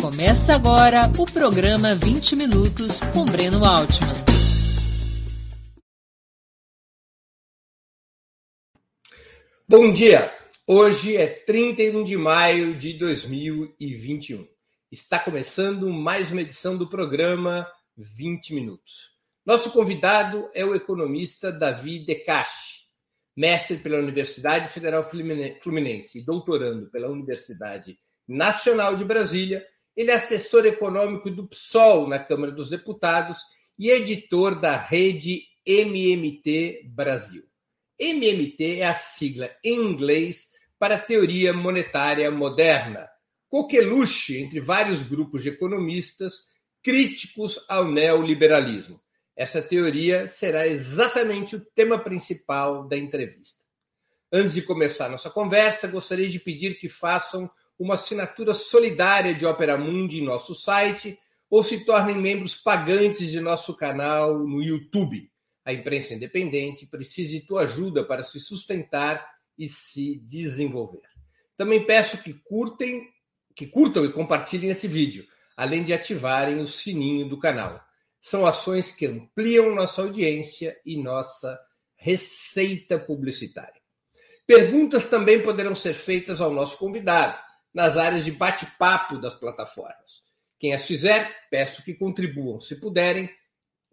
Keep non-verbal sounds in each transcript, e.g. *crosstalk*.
Começa agora o programa 20 Minutos com Breno Altman. Bom dia! Hoje é 31 de maio de 2021. Está começando mais uma edição do programa 20 Minutos. Nosso convidado é o economista Davi Decache, mestre pela Universidade Federal Fluminense e doutorando pela Universidade Nacional de Brasília ele é assessor econômico do PSOL na Câmara dos Deputados e editor da rede MMT Brasil. MMT é a sigla em inglês para Teoria Monetária Moderna, coqueluche entre vários grupos de economistas críticos ao neoliberalismo. Essa teoria será exatamente o tema principal da entrevista. Antes de começar nossa conversa, gostaria de pedir que façam uma assinatura solidária de Opera Mundi em nosso site ou se tornem membros pagantes de nosso canal no YouTube. A imprensa independente precisa de tua ajuda para se sustentar e se desenvolver. Também peço que curtem, que curtam e compartilhem esse vídeo, além de ativarem o sininho do canal. São ações que ampliam nossa audiência e nossa receita publicitária. Perguntas também poderão ser feitas ao nosso convidado nas áreas de bate-papo das plataformas. Quem as fizer, peço que contribuam, se puderem,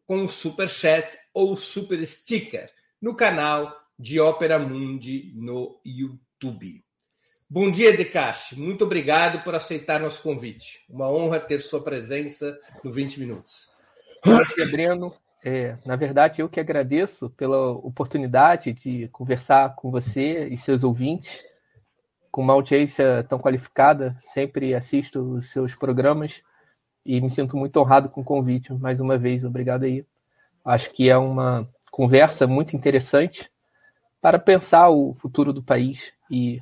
com o Super Chat ou Super Sticker no canal de Ópera Mundi no YouTube. Bom dia, Decache. Muito obrigado por aceitar nosso convite. Uma honra ter sua presença no 20 Minutos. Breno. É, na verdade, eu que agradeço pela oportunidade de conversar com você e seus ouvintes com uma audiência tão qualificada, sempre assisto os seus programas e me sinto muito honrado com o convite. Mais uma vez, obrigado aí. Acho que é uma conversa muito interessante para pensar o futuro do país e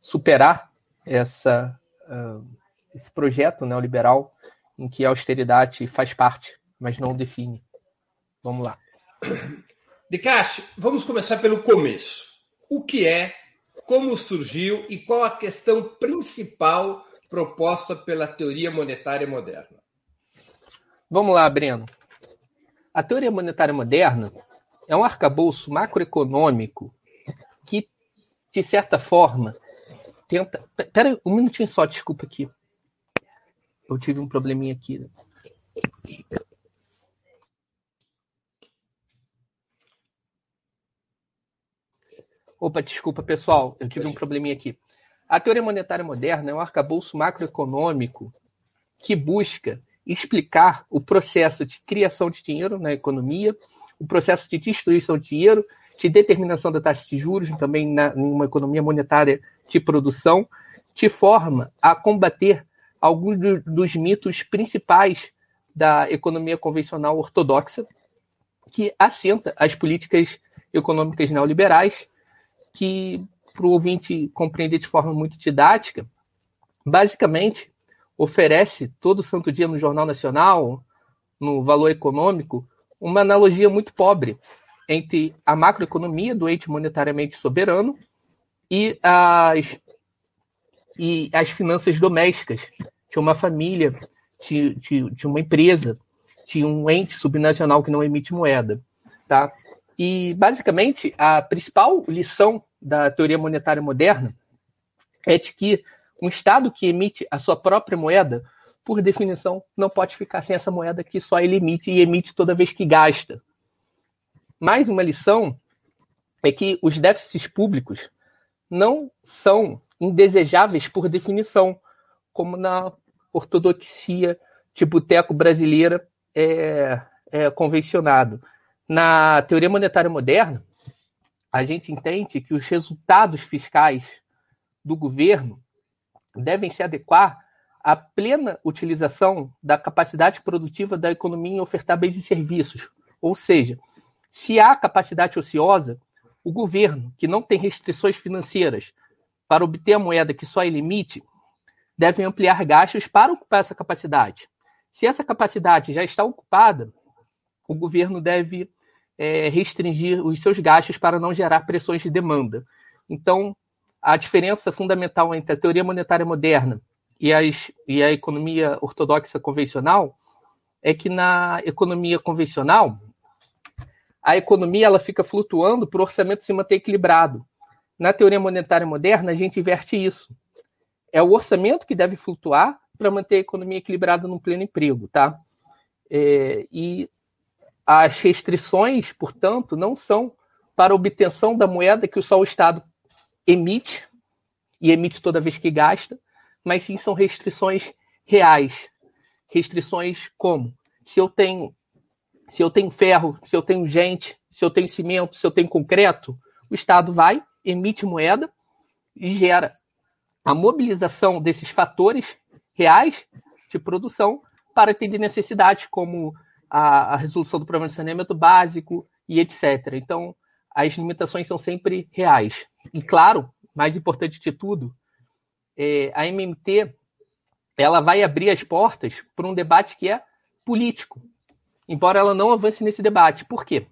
superar essa, uh, esse projeto neoliberal em que a austeridade faz parte, mas não define. Vamos lá. De Caixa, vamos começar pelo começo. O que é como surgiu e qual a questão principal proposta pela teoria monetária moderna? Vamos lá, Breno. A teoria monetária moderna é um arcabouço macroeconômico que, de certa forma, tenta. Pera um minutinho só, desculpa aqui. Eu tive um probleminha aqui. Opa, desculpa, pessoal, eu tive um probleminha aqui. A teoria monetária moderna é um arcabouço macroeconômico que busca explicar o processo de criação de dinheiro na economia, o processo de destruição de dinheiro, de determinação da taxa de juros, também na, em uma economia monetária de produção, de forma a combater alguns do, dos mitos principais da economia convencional ortodoxa, que assenta as políticas econômicas neoliberais que, para o ouvinte compreender de forma muito didática, basicamente oferece todo santo dia no Jornal Nacional, no Valor Econômico, uma analogia muito pobre entre a macroeconomia do ente monetariamente soberano e as, e as finanças domésticas de uma família, de, de, de uma empresa, de um ente subnacional que não emite moeda. Tá? E, basicamente, a principal lição da teoria monetária moderna é de que um Estado que emite a sua própria moeda, por definição, não pode ficar sem essa moeda que só ele emite e emite toda vez que gasta. Mais uma lição é que os déficits públicos não são indesejáveis por definição, como na ortodoxia de boteco brasileira é, é convencionado. Na teoria monetária moderna, a gente entende que os resultados fiscais do governo devem se adequar à plena utilização da capacidade produtiva da economia em ofertar bens e serviços. Ou seja, se há capacidade ociosa, o governo, que não tem restrições financeiras para obter a moeda que só ele emite, deve ampliar gastos para ocupar essa capacidade. Se essa capacidade já está ocupada, o governo deve é, restringir os seus gastos para não gerar pressões de demanda. Então, a diferença fundamental entre a teoria monetária moderna e, as, e a economia ortodoxa convencional é que na economia convencional a economia ela fica flutuando para o orçamento se manter equilibrado. Na teoria monetária moderna, a gente inverte isso. É o orçamento que deve flutuar para manter a economia equilibrada no pleno emprego, tá? É, e as restrições, portanto, não são para obtenção da moeda que só o Estado emite, e emite toda vez que gasta, mas sim são restrições reais. Restrições como? Se eu tenho se eu tenho ferro, se eu tenho gente, se eu tenho cimento, se eu tenho concreto, o Estado vai, emite moeda e gera a mobilização desses fatores reais de produção para atender necessidades como a, a resolução do problema de saneamento básico e etc. Então, as limitações são sempre reais. E claro, mais importante de tudo, é, a MMT ela vai abrir as portas para um debate que é político, embora ela não avance nesse debate. Por quê?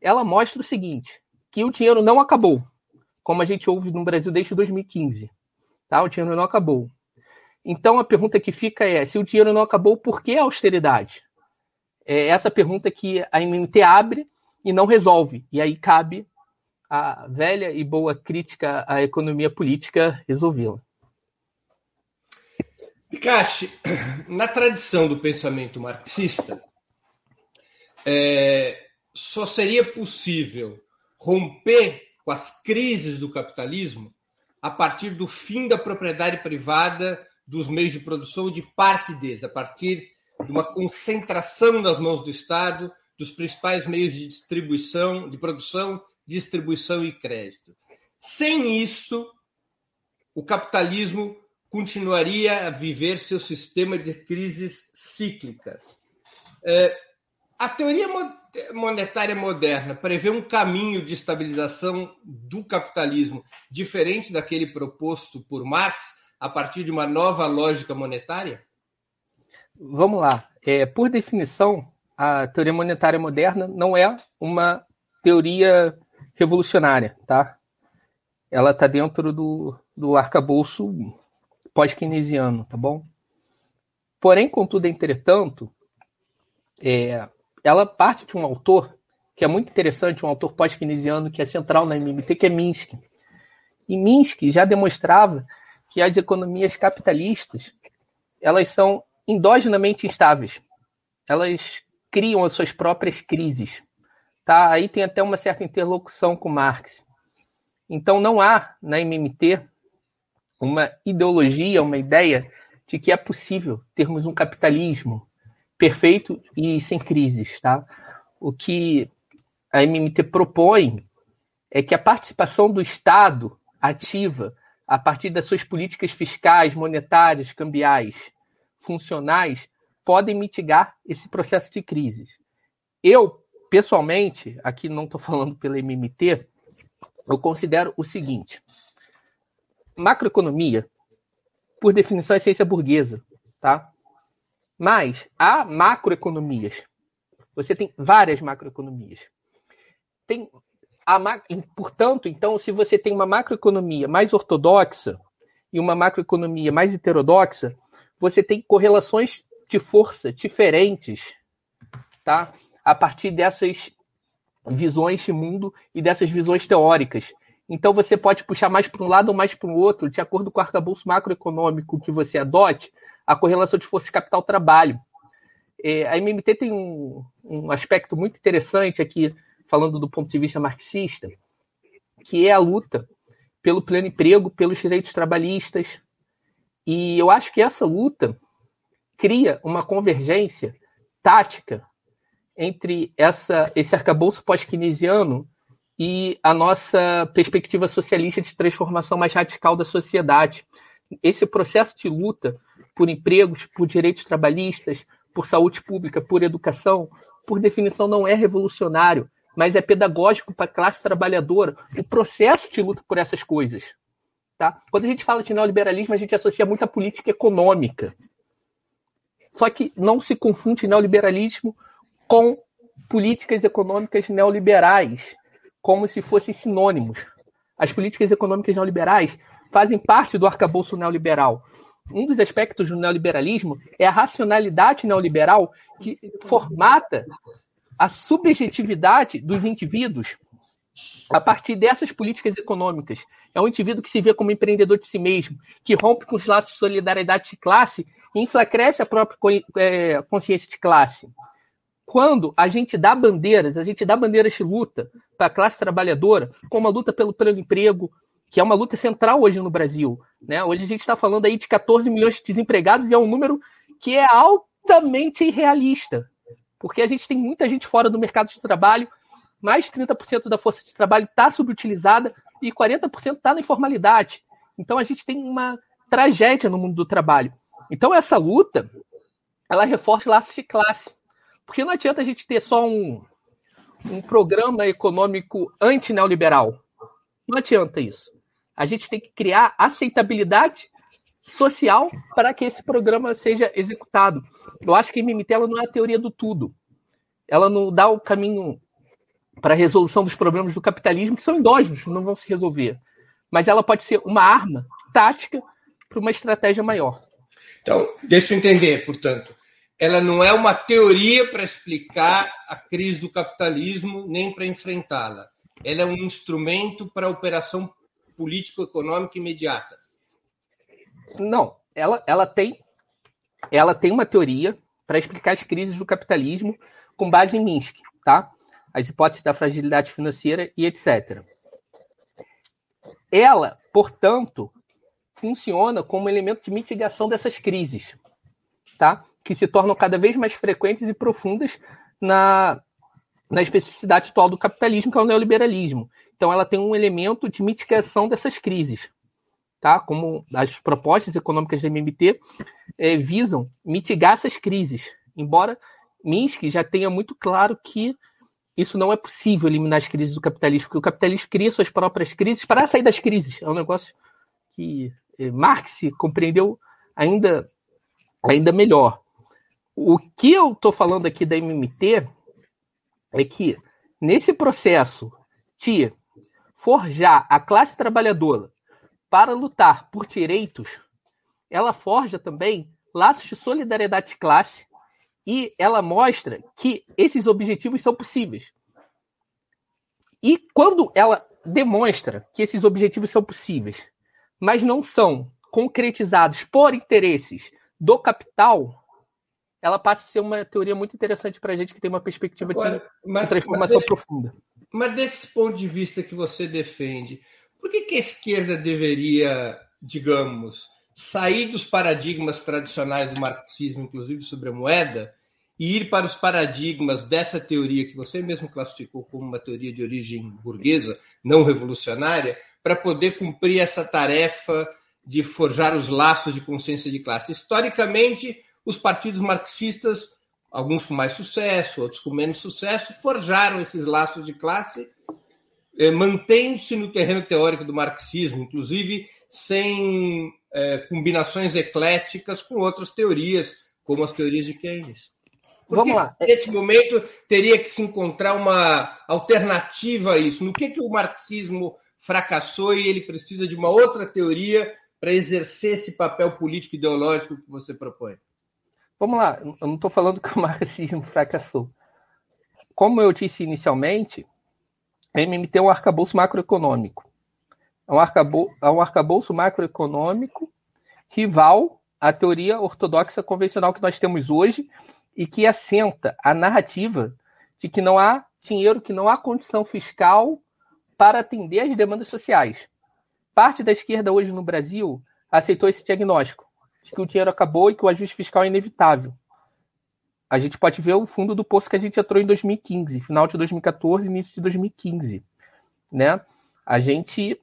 Ela mostra o seguinte, que o dinheiro não acabou, como a gente ouve no Brasil desde 2015. Tá? O dinheiro não acabou. Então a pergunta que fica é: se o dinheiro não acabou, por que a austeridade? É essa pergunta que a MMT abre e não resolve. E aí cabe a velha e boa crítica à economia política resolvê-la. Picache, na tradição do pensamento marxista, é, só seria possível romper com as crises do capitalismo a partir do fim da propriedade privada dos meios de produção de parte deles, a partir de uma concentração nas mãos do Estado dos principais meios de distribuição, de produção, distribuição e crédito. Sem isso, o capitalismo continuaria a viver seu sistema de crises cíclicas. É, a teoria monetária moderna prevê um caminho de estabilização do capitalismo diferente daquele proposto por Marx a partir de uma nova lógica monetária? Vamos lá. É, por definição, a teoria monetária moderna não é uma teoria revolucionária, tá? Ela está dentro do, do arcabouço pós-keynesiano, tá bom? Porém, contudo, entretanto, é, ela parte de um autor que é muito interessante, um autor pós-keynesiano que é central na MMT, que é Minsky. E Minsky já demonstrava que as economias capitalistas elas são endogenamente instáveis. Elas criam as suas próprias crises. Tá? Aí tem até uma certa interlocução com Marx. Então não há na MMT uma ideologia, uma ideia de que é possível termos um capitalismo perfeito e sem crises, tá? O que a MMT propõe é que a participação do Estado ativa a partir das suas políticas fiscais, monetárias, cambiais, funcionais, podem mitigar esse processo de crises. Eu, pessoalmente, aqui não estou falando pela MMT, eu considero o seguinte: macroeconomia, por definição, é ciência burguesa, tá? Mas há macroeconomias. Você tem várias macroeconomias. Tem a, portanto, então, se você tem uma macroeconomia mais ortodoxa e uma macroeconomia mais heterodoxa, você tem correlações de força diferentes, tá? A partir dessas visões de mundo e dessas visões teóricas. Então você pode puxar mais para um lado ou mais para o outro, de acordo com o arcabouço macroeconômico que você adote, a correlação de força capital-trabalho. É, a MMT tem um, um aspecto muito interessante aqui, falando do ponto de vista marxista, que é a luta pelo pleno emprego, pelos direitos trabalhistas. E eu acho que essa luta cria uma convergência tática entre essa, esse arcabouço pós-keynesiano e a nossa perspectiva socialista de transformação mais radical da sociedade. Esse processo de luta por empregos, por direitos trabalhistas, por saúde pública, por educação, por definição não é revolucionário, mas é pedagógico para a classe trabalhadora o processo de luta por essas coisas. Tá? Quando a gente fala de neoliberalismo, a gente associa muito a política econômica. Só que não se confunde neoliberalismo com políticas econômicas neoliberais, como se fossem sinônimos. As políticas econômicas neoliberais fazem parte do arcabouço neoliberal. um dos aspectos do neoliberalismo é a racionalidade neoliberal que formata a subjetividade dos indivíduos a partir dessas políticas econômicas. É um indivíduo que se vê como empreendedor de si mesmo, que rompe com os laços de solidariedade de classe e enfraquece a própria é, consciência de classe. Quando a gente dá bandeiras, a gente dá bandeiras de luta para a classe trabalhadora, como a luta pelo, pelo emprego, que é uma luta central hoje no Brasil. Né? Hoje a gente está falando aí de 14 milhões de desempregados e é um número que é altamente irrealista, porque a gente tem muita gente fora do mercado de trabalho, mais de 30% da força de trabalho está subutilizada e 40% está na informalidade. Então a gente tem uma tragédia no mundo do trabalho. Então essa luta, ela reforça laços de classe. Porque não adianta a gente ter só um, um programa econômico anti-neoliberal. Não adianta isso. A gente tem que criar aceitabilidade social para que esse programa seja executado. Eu acho que a MMT ela não é a teoria do tudo. Ela não dá o caminho para a resolução dos problemas do capitalismo, que são endógenos, não vão se resolver. Mas ela pode ser uma arma tática para uma estratégia maior. Então, deixa eu entender, portanto. Ela não é uma teoria para explicar a crise do capitalismo, nem para enfrentá-la. Ela é um instrumento para a operação político-econômica imediata. Não, ela, ela, tem, ela tem uma teoria para explicar as crises do capitalismo com base em Minsk, tá? As hipóteses da fragilidade financeira e etc. Ela, portanto, funciona como elemento de mitigação dessas crises, tá? Que se tornam cada vez mais frequentes e profundas na, na especificidade atual do capitalismo, que é o neoliberalismo. Então, ela tem um elemento de mitigação dessas crises, tá? Como as propostas econômicas da MMT é, visam mitigar essas crises, embora Minsk já tenha muito claro que isso não é possível eliminar as crises do capitalismo, porque o capitalismo cria suas próprias crises para sair das crises. É um negócio que é, Marx compreendeu ainda, ainda melhor. O que eu estou falando aqui da MMT é que nesse processo de forjar a classe trabalhadora para lutar por direitos, ela forja também laços de solidariedade de classe e ela mostra que esses objetivos são possíveis. E quando ela demonstra que esses objetivos são possíveis, mas não são concretizados por interesses do capital, ela passa a ser uma teoria muito interessante para a gente que tem uma perspectiva de, mas, transformação mas desse, profunda. Mas desse ponto de vista que você defende, por que, que a esquerda deveria, digamos, sair dos paradigmas tradicionais do marxismo, inclusive sobre a moeda, e ir para os paradigmas dessa teoria que você mesmo classificou como uma teoria de origem burguesa, não revolucionária, para poder cumprir essa tarefa de forjar os laços de consciência de classe. Historicamente, os partidos marxistas, alguns com mais sucesso, outros com menos sucesso, forjaram esses laços de classe, eh, mantendo-se no terreno teórico do marxismo, inclusive sem é, combinações ecléticas com outras teorias, como as teorias de Keynes. Porque Vamos lá. Nesse momento teria que se encontrar uma alternativa a isso. No que, que o marxismo fracassou e ele precisa de uma outra teoria para exercer esse papel político ideológico que você propõe? Vamos lá, eu não estou falando que o *laughs* marxismo fracassou. Como eu disse inicialmente, a MMT é um arcabouço macroeconômico é um, arcabouço, é um arcabouço macroeconômico rival à teoria ortodoxa convencional que nós temos hoje e que assenta a narrativa de que não há dinheiro, que não há condição fiscal para atender às demandas sociais. Parte da esquerda hoje no Brasil aceitou esse diagnóstico, de que o dinheiro acabou e que o ajuste fiscal é inevitável. A gente pode ver o fundo do poço que a gente entrou em 2015, final de 2014, início de 2015, né? A gente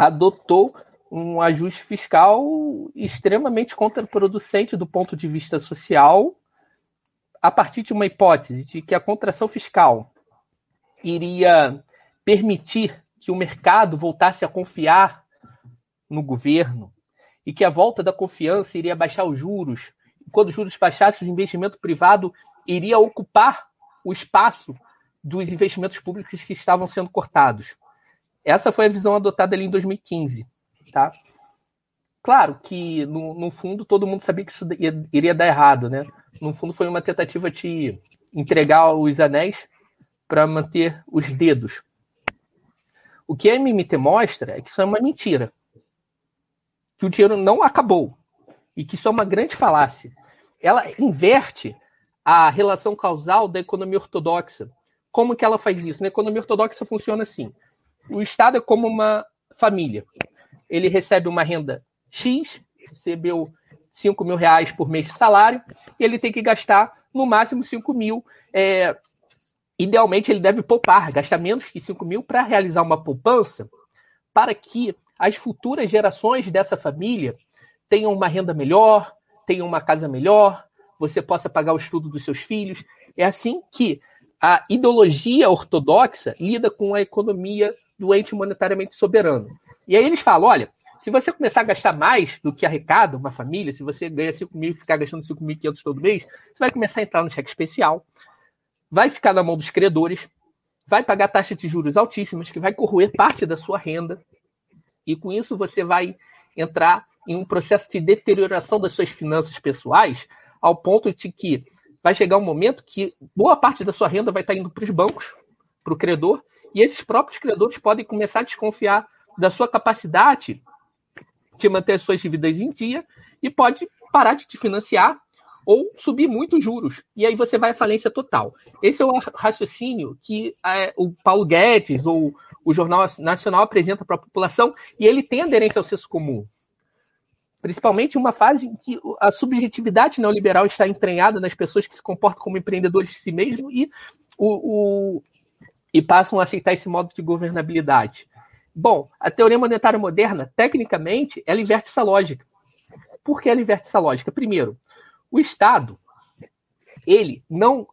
adotou um ajuste fiscal extremamente contraproducente do ponto de vista social, a partir de uma hipótese de que a contração fiscal iria permitir que o mercado voltasse a confiar no governo e que a volta da confiança iria baixar os juros. Quando os juros baixassem, o investimento privado iria ocupar o espaço dos investimentos públicos que estavam sendo cortados. Essa foi a visão adotada ali em 2015, tá? Claro que, no, no fundo, todo mundo sabia que isso ia, iria dar errado, né? No fundo, foi uma tentativa de entregar os anéis para manter os dedos. O que a MMT mostra é que isso é uma mentira. Que o dinheiro não acabou. E que isso é uma grande falácia. Ela inverte a relação causal da economia ortodoxa. Como que ela faz isso? Na economia ortodoxa funciona assim. O Estado é como uma família. Ele recebe uma renda X, recebeu 5 mil reais por mês de salário, e ele tem que gastar no máximo 5 mil. É, idealmente, ele deve poupar, gastar menos que 5 mil para realizar uma poupança, para que as futuras gerações dessa família tenham uma renda melhor, tenham uma casa melhor, você possa pagar o estudo dos seus filhos. É assim que a ideologia ortodoxa lida com a economia do ente monetariamente soberano. E aí eles falam: olha, se você começar a gastar mais do que arrecada uma família, se você ganha 5 mil e ficar gastando 5.500 todo mês, você vai começar a entrar no cheque especial, vai ficar na mão dos credores, vai pagar taxas de juros altíssimas, que vai corroer parte da sua renda, e com isso você vai entrar em um processo de deterioração das suas finanças pessoais, ao ponto de que vai chegar um momento que boa parte da sua renda vai estar indo para os bancos, para o credor, e esses próprios credores podem começar a desconfiar da sua capacidade te manter as suas dívidas em dia e pode parar de te financiar ou subir muito os juros. E aí você vai à falência total. Esse é o raciocínio que é, o Paulo Guedes ou o Jornal Nacional apresenta para a população e ele tem aderência ao senso comum. Principalmente uma fase em que a subjetividade neoliberal está entranhada nas pessoas que se comportam como empreendedores de si mesmos e, o, o, e passam a aceitar esse modo de governabilidade. Bom, a teoria monetária moderna, tecnicamente, ela inverte essa lógica. Por que ela inverte essa lógica? Primeiro, o Estado ele não,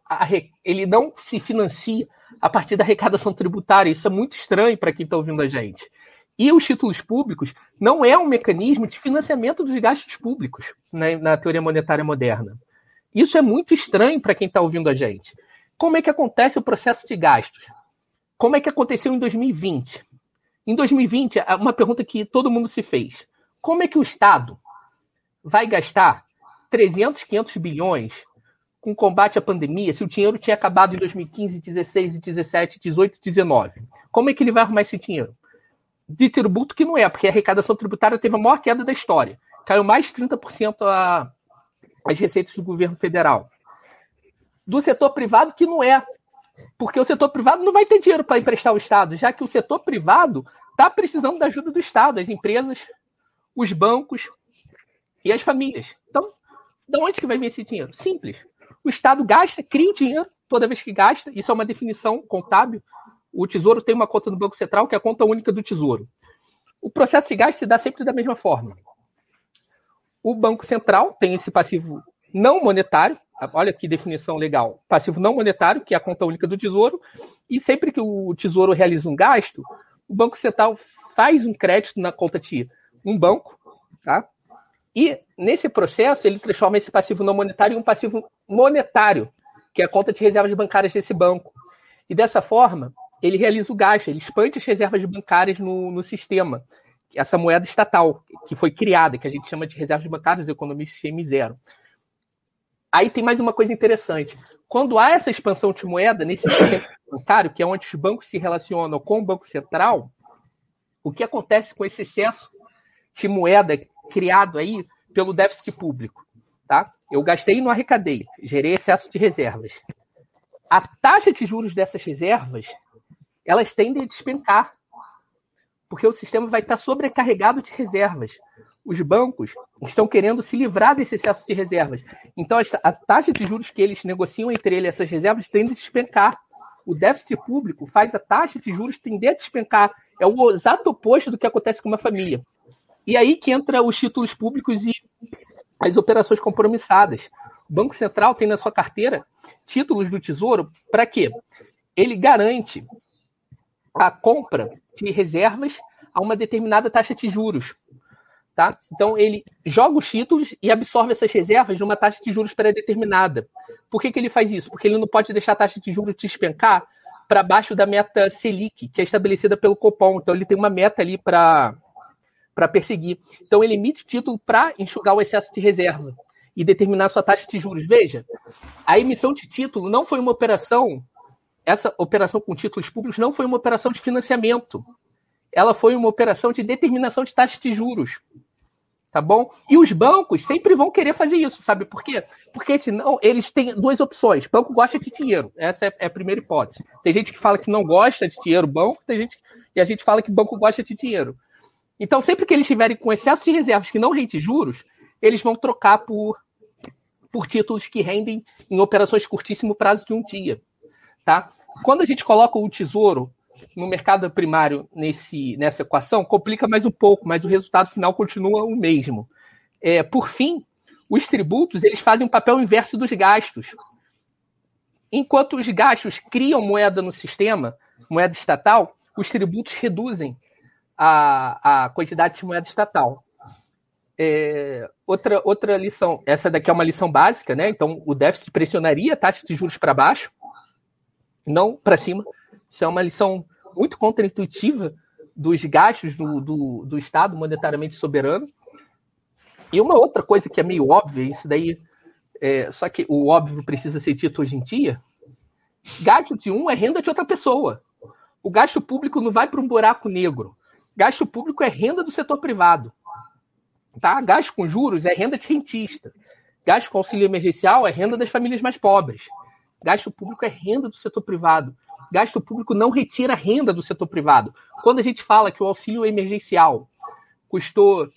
ele não se financia a partir da arrecadação tributária. Isso é muito estranho para quem está ouvindo a gente. E os títulos públicos não é um mecanismo de financiamento dos gastos públicos né, na teoria monetária moderna. Isso é muito estranho para quem está ouvindo a gente. Como é que acontece o processo de gastos? Como é que aconteceu em 2020? Em 2020, uma pergunta que todo mundo se fez: como é que o Estado vai gastar 300, 500 bilhões com combate à pandemia se o dinheiro tinha acabado em 2015, 16, 17, 18, 19? Como é que ele vai arrumar esse dinheiro? De tributo que não é, porque a arrecadação tributária teve a maior queda da história. Caiu mais de 30% a, as receitas do governo federal. Do setor privado que não é, porque o setor privado não vai ter dinheiro para emprestar ao Estado, já que o setor privado está precisando da ajuda do Estado, as empresas, os bancos e as famílias. Então, de onde que vai vir esse dinheiro? Simples. O Estado gasta, cria dinheiro toda vez que gasta. Isso é uma definição contábil. O Tesouro tem uma conta no Banco Central, que é a conta única do Tesouro. O processo de gasto se dá sempre da mesma forma. O Banco Central tem esse passivo não monetário, olha que definição legal, passivo não monetário, que é a conta única do Tesouro, e sempre que o Tesouro realiza um gasto, o Banco Central faz um crédito na conta de um banco, tá? E nesse processo ele transforma esse passivo não monetário em um passivo monetário, que é a conta de reservas bancárias desse banco. E dessa forma, ele realiza o gasto, ele expande as reservas bancárias no, no sistema, essa moeda estatal que foi criada, que a gente chama de reservas bancárias, economia CM0. Aí tem mais uma coisa interessante. Quando há essa expansão de moeda nesse sistema bancário, que é onde os bancos se relacionam com o Banco Central, o que acontece com esse excesso de moeda criado aí pelo déficit público? Tá? Eu gastei e não arrecadei, gerei excesso de reservas. A taxa de juros dessas reservas, elas tendem a despencar, porque o sistema vai estar sobrecarregado de reservas os bancos estão querendo se livrar desse excesso de reservas. Então, a taxa de juros que eles negociam entre eles, essas reservas, tende a despencar. O déficit público faz a taxa de juros tender a despencar. É o exato oposto do que acontece com uma família. E aí que entra os títulos públicos e as operações compromissadas. O Banco Central tem na sua carteira títulos do Tesouro para quê? Ele garante a compra de reservas a uma determinada taxa de juros. Tá? Então ele joga os títulos e absorve essas reservas numa taxa de juros pré-determinada. Por que, que ele faz isso? Porque ele não pode deixar a taxa de juros despencar para baixo da meta Selic, que é estabelecida pelo Copom. Então ele tem uma meta ali para perseguir. Então ele emite título para enxugar o excesso de reserva e determinar sua taxa de juros. Veja, a emissão de título não foi uma operação, essa operação com títulos públicos não foi uma operação de financiamento. Ela foi uma operação de determinação de taxa de juros. Tá bom? E os bancos sempre vão querer fazer isso, sabe por quê? Porque senão eles têm duas opções. Banco gosta de dinheiro. Essa é, a primeira hipótese. Tem gente que fala que não gosta de dinheiro, banco, tem gente e a gente fala que banco gosta de dinheiro. Então, sempre que eles estiverem com excesso de reservas que não rende juros, eles vão trocar por, por títulos que rendem em operações curtíssimo prazo de um dia. Tá? Quando a gente coloca o tesouro no mercado primário nesse, nessa equação, complica mais um pouco, mas o resultado final continua o mesmo. É, por fim, os tributos eles fazem um papel inverso dos gastos. Enquanto os gastos criam moeda no sistema, moeda estatal, os tributos reduzem a, a quantidade de moeda estatal. É, outra, outra lição, essa daqui é uma lição básica, né? Então, o déficit pressionaria a taxa de juros para baixo, não para cima. Isso é uma lição muito contraintuitiva dos gastos do, do, do, Estado monetariamente soberano. E uma outra coisa que é meio óbvia, isso daí, é, só que o óbvio precisa ser dito hoje em dia: gasto de um é renda de outra pessoa. O gasto público não vai para um buraco negro. Gasto público é renda do setor privado. Tá? Gasto com juros é renda de rentista. Gasto com auxílio emergencial é renda das famílias mais pobres. Gasto público é renda do setor privado. Gasto público não retira renda do setor privado. Quando a gente fala que o auxílio emergencial custou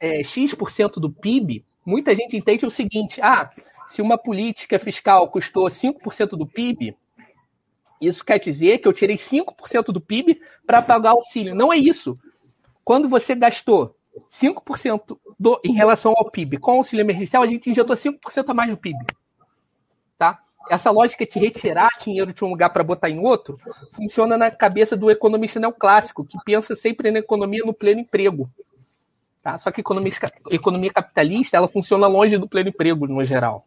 é, X% do PIB, muita gente entende o seguinte: ah, se uma política fiscal custou 5% do PIB, isso quer dizer que eu tirei 5% do PIB para pagar auxílio. Não é isso. Quando você gastou 5% do, em relação ao PIB com auxílio emergencial, a gente injetou 5% a mais no PIB. Tá? Essa lógica de retirar dinheiro de um lugar para botar em outro funciona na cabeça do economista neoclássico, que pensa sempre na economia no pleno emprego. Tá? Só que economia, economia capitalista ela funciona longe do pleno emprego, no geral.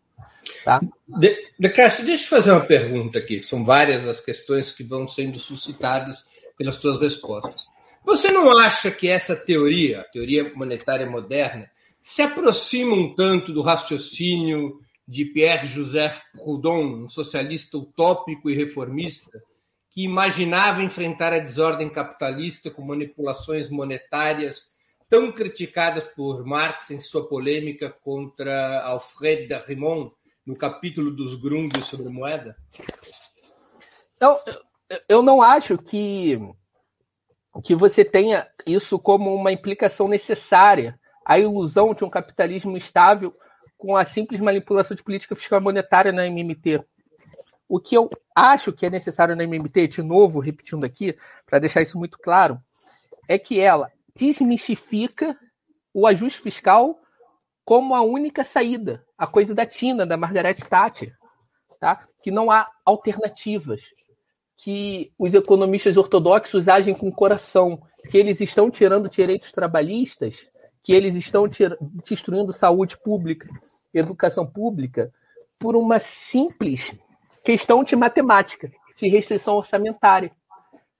Tá? De, de Cássio, deixa eu fazer uma pergunta aqui. São várias as questões que vão sendo suscitadas pelas suas respostas. Você não acha que essa teoria, a teoria monetária moderna, se aproxima um tanto do raciocínio de Pierre-Joseph Proudhon, um socialista utópico e reformista, que imaginava enfrentar a desordem capitalista com manipulações monetárias tão criticadas por Marx em sua polêmica contra Alfred de no capítulo dos Grundes sobre moeda? Eu, eu não acho que que você tenha isso como uma implicação necessária, a ilusão de um capitalismo estável com a simples manipulação de política fiscal monetária na MMT. O que eu acho que é necessário na MMT, de novo, repetindo aqui, para deixar isso muito claro, é que ela desmistifica o ajuste fiscal como a única saída, a coisa da Tina, da Margaret Thatcher, tá? que não há alternativas que os economistas ortodoxos agem com coração, que eles estão tirando direitos trabalhistas, que eles estão destruindo saúde pública, educação pública, por uma simples questão de matemática, de restrição orçamentária.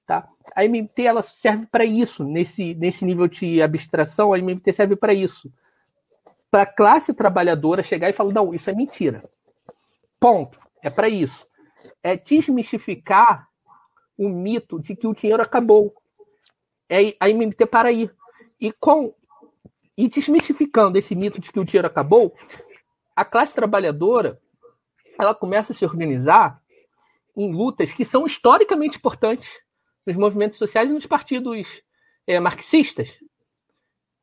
Tá? A MMT ela serve para isso, nesse, nesse nível de abstração, a MMT serve para isso. Para a classe trabalhadora chegar e falar: não, isso é mentira. Ponto. É para isso. É desmistificar o mito de que o dinheiro acabou. É a MMT para aí. E com e desmistificando esse mito de que o dinheiro acabou, a classe trabalhadora ela começa a se organizar em lutas que são historicamente importantes nos movimentos sociais e nos partidos é, marxistas,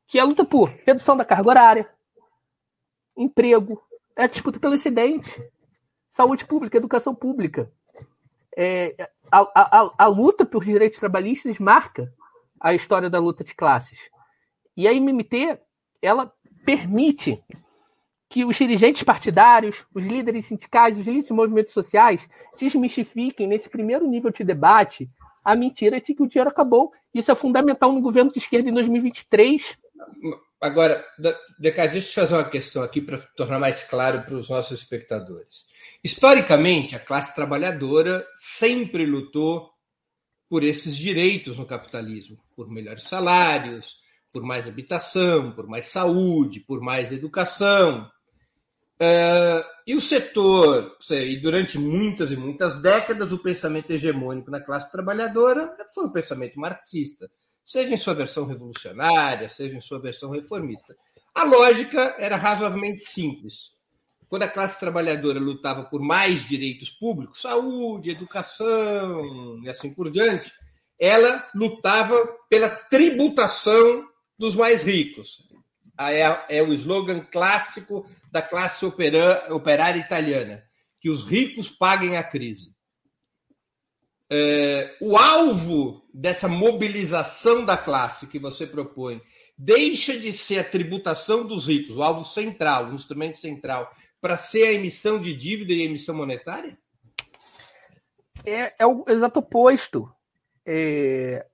que é a luta por redução da carga horária, emprego, é a disputa pelo excedente, saúde pública, educação pública. É, a, a, a luta por direitos trabalhistas marca a história da luta de classes. E a MMT, ela permite que os dirigentes partidários, os líderes sindicais, os líderes de movimentos sociais desmistifiquem nesse primeiro nível de debate a mentira de que o dinheiro acabou. Isso é fundamental no governo de esquerda em 2023. Agora, Decade, deixa eu fazer uma questão aqui para tornar mais claro para os nossos espectadores. Historicamente, a classe trabalhadora sempre lutou por esses direitos no capitalismo, por melhores salários, por mais habitação, por mais saúde, por mais educação. Uh, e o setor, e durante muitas e muitas décadas, o pensamento hegemônico na classe trabalhadora foi o pensamento marxista, seja em sua versão revolucionária, seja em sua versão reformista. A lógica era razoavelmente simples. Quando a classe trabalhadora lutava por mais direitos públicos, saúde, educação e assim por diante, ela lutava pela tributação dos mais ricos. É, é o slogan clássico da classe operária italiana, que os ricos paguem a crise. É, o alvo dessa mobilização da classe que você propõe deixa de ser a tributação dos ricos, o alvo central, o instrumento central, para ser a emissão de dívida e emissão monetária? É, é o exato oposto. É,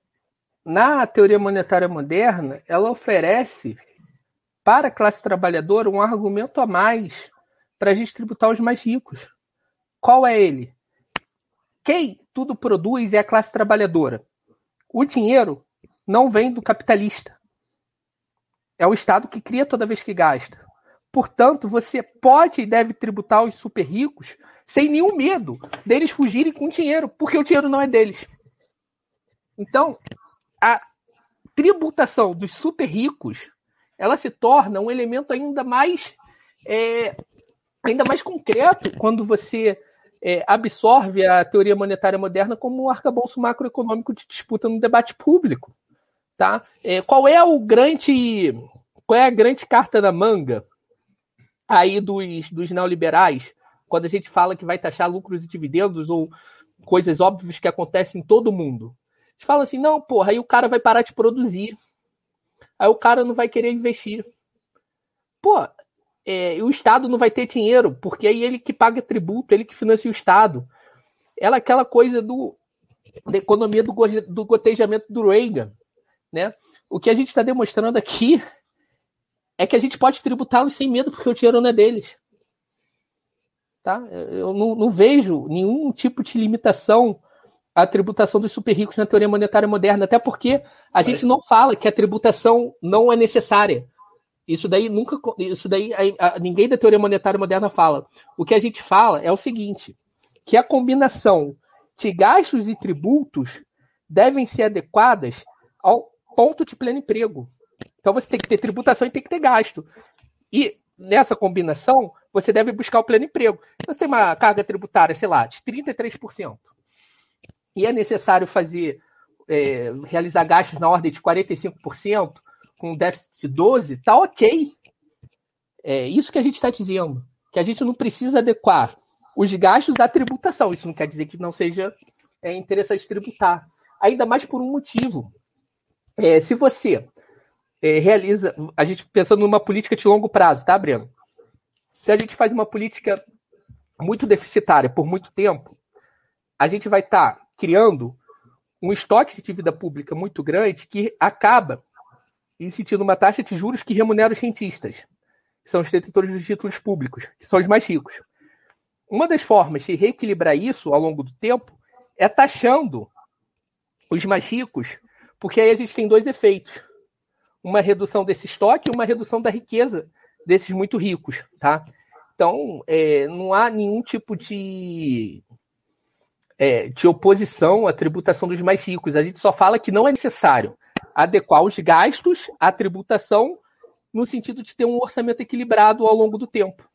na teoria monetária moderna, ela oferece para a classe trabalhadora um argumento a mais para a gente tributar os mais ricos. Qual é ele? Quem tudo produz é a classe trabalhadora. O dinheiro não vem do capitalista. É o Estado que cria toda vez que gasta. Portanto, você pode e deve tributar os super ricos sem nenhum medo deles fugirem com dinheiro, porque o dinheiro não é deles. Então, a tributação dos super ricos ela se torna um elemento ainda mais é, ainda mais concreto quando você é, absorve a teoria monetária moderna como um arcabouço macroeconômico de disputa no debate público. Tá? É, qual é o grande qual é a grande carta na manga aí dos, dos neoliberais quando a gente fala que vai taxar lucros e dividendos ou coisas óbvias que acontecem em todo mundo? Eles falam assim, não, porra, aí o cara vai parar de produzir. Aí o cara não vai querer investir. Pô, é, o Estado não vai ter dinheiro, porque aí ele que paga tributo, ele que financia o Estado. Ela aquela coisa do da economia do, do gotejamento do Reagan, né? O que a gente está demonstrando aqui *laughs* é que a gente pode tributá-los sem medo, porque o dinheiro não é deles. Tá? Eu não, não vejo nenhum tipo de limitação a tributação dos super ricos na teoria monetária moderna, até porque a gente não fala que a tributação não é necessária. Isso daí nunca, isso daí a, a, ninguém da teoria monetária moderna fala. O que a gente fala é o seguinte, que a combinação de gastos e tributos devem ser adequadas ao ponto de pleno emprego. Então você tem que ter tributação e tem que ter gasto. E nessa combinação, você deve buscar o pleno emprego. Você tem uma carga tributária, sei lá, de 33% e é necessário fazer é, realizar gastos na ordem de 45%, com déficit de 12%, tá ok. É isso que a gente está dizendo. Que a gente não precisa adequar os gastos à tributação. Isso não quer dizer que não seja é, interessante tributar. Ainda mais por um motivo. É, se você é, realiza, a gente pensando numa política de longo prazo, tá, Breno? Se a gente faz uma política muito deficitária por muito tempo, a gente vai estar tá criando um estoque de dívida pública muito grande que acaba incidindo uma taxa de juros que remunera os cientistas, que são os detentores dos títulos públicos, que são os mais ricos. Uma das formas de reequilibrar isso ao longo do tempo é taxando os mais ricos, porque aí a gente tem dois efeitos: uma redução desse estoque e uma redução da riqueza desses muito ricos, tá? Então, é, não há nenhum tipo de é, de oposição à tributação dos mais ricos. A gente só fala que não é necessário adequar os gastos à tributação no sentido de ter um orçamento equilibrado ao longo do tempo.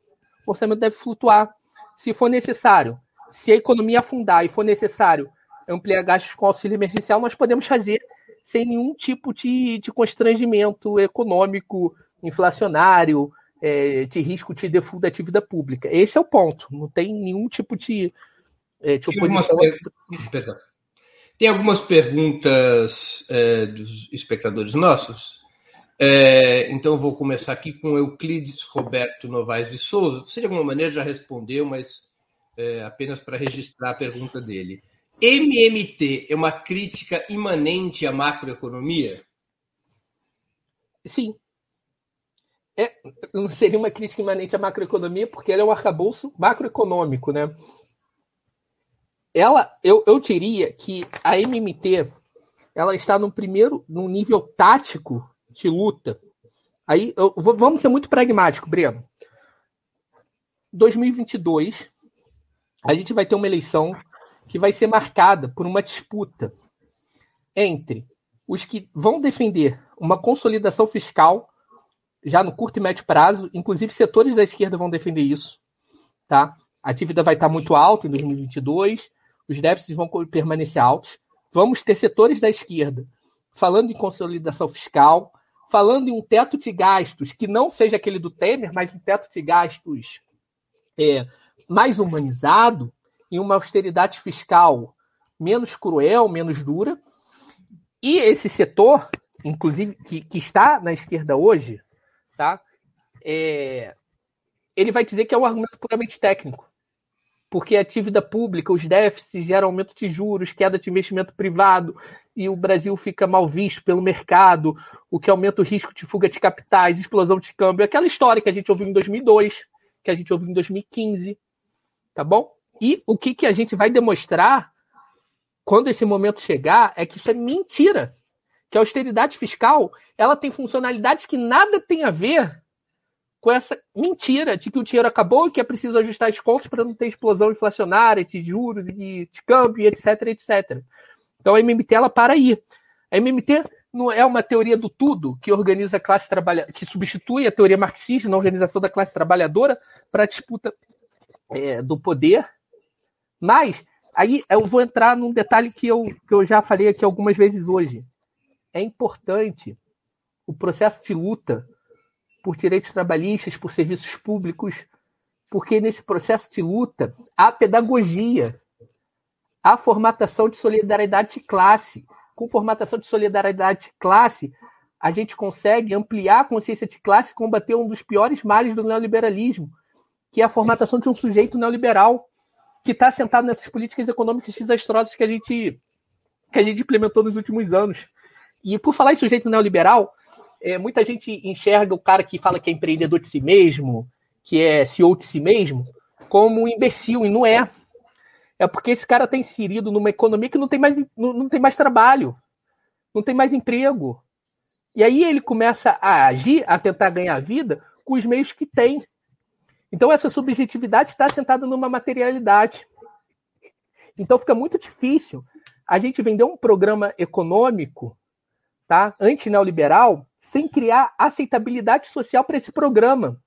O orçamento deve flutuar. Se for necessário, se a economia afundar e for necessário ampliar gastos com auxílio emergencial, nós podemos fazer sem nenhum tipo de, de constrangimento econômico, inflacionário, é, de risco de default da dívida pública. Esse é o ponto. Não tem nenhum tipo de, é, Tem algumas, per... Tem algumas perguntas é, dos espectadores nossos. É, então, vou começar aqui com Euclides Roberto Novaes de Souza. Você, de alguma maneira, já respondeu, mas é, apenas para registrar a pergunta dele. MMT é uma crítica imanente à macroeconomia? Sim. É, não seria uma crítica imanente à macroeconomia, porque ela é um arcabouço macroeconômico, né? Ela, eu, eu diria que a MMT ela está no primeiro, no nível tático de luta. Aí, eu, vamos ser muito pragmático, Breno. 2022, a gente vai ter uma eleição que vai ser marcada por uma disputa entre os que vão defender uma consolidação fiscal já no curto e médio prazo, inclusive setores da esquerda vão defender isso, tá? A dívida vai estar muito alta em 2022, os déficits vão permanecer altos. Vamos ter setores da esquerda falando em consolidação fiscal, falando em um teto de gastos que não seja aquele do Temer, mas um teto de gastos é, mais humanizado, em uma austeridade fiscal menos cruel, menos dura. E esse setor, inclusive, que, que está na esquerda hoje, tá? É, ele vai dizer que é um argumento puramente técnico porque a dívida pública, os déficits geram aumento de juros, queda de investimento privado, e o Brasil fica mal visto pelo mercado, o que aumenta o risco de fuga de capitais, explosão de câmbio, aquela história que a gente ouviu em 2002, que a gente ouviu em 2015, tá bom? E o que, que a gente vai demonstrar quando esse momento chegar é que isso é mentira, que a austeridade fiscal ela tem funcionalidades que nada tem a ver com essa mentira de que o dinheiro acabou e que é preciso ajustar as contas para não ter explosão inflacionária de juros e de câmbio, etc, etc. Então a MMT ela para aí. A MMT não é uma teoria do tudo que organiza a classe trabalhadora, que substitui a teoria marxista na organização da classe trabalhadora para a disputa é, do poder. Mas aí eu vou entrar num detalhe que eu, que eu já falei aqui algumas vezes hoje. É importante o processo de luta por direitos trabalhistas, por serviços públicos, porque nesse processo de luta há pedagogia, há formatação de solidariedade de classe. Com formatação de solidariedade de classe, a gente consegue ampliar a consciência de classe e combater um dos piores males do neoliberalismo, que é a formatação de um sujeito neoliberal que está sentado nessas políticas econômicas desastrosas que a gente que a gente implementou nos últimos anos. E por falar em sujeito neoliberal, é, muita gente enxerga o cara que fala que é empreendedor de si mesmo, que é CEO de si mesmo, como um imbecil, e não é. É porque esse cara está inserido numa economia que não tem, mais, não, não tem mais trabalho, não tem mais emprego. E aí ele começa a agir, a tentar ganhar vida com os meios que tem. Então essa subjetividade está assentada numa materialidade. Então fica muito difícil a gente vender um programa econômico tá, anti-neoliberal sem criar aceitabilidade social para esse programa.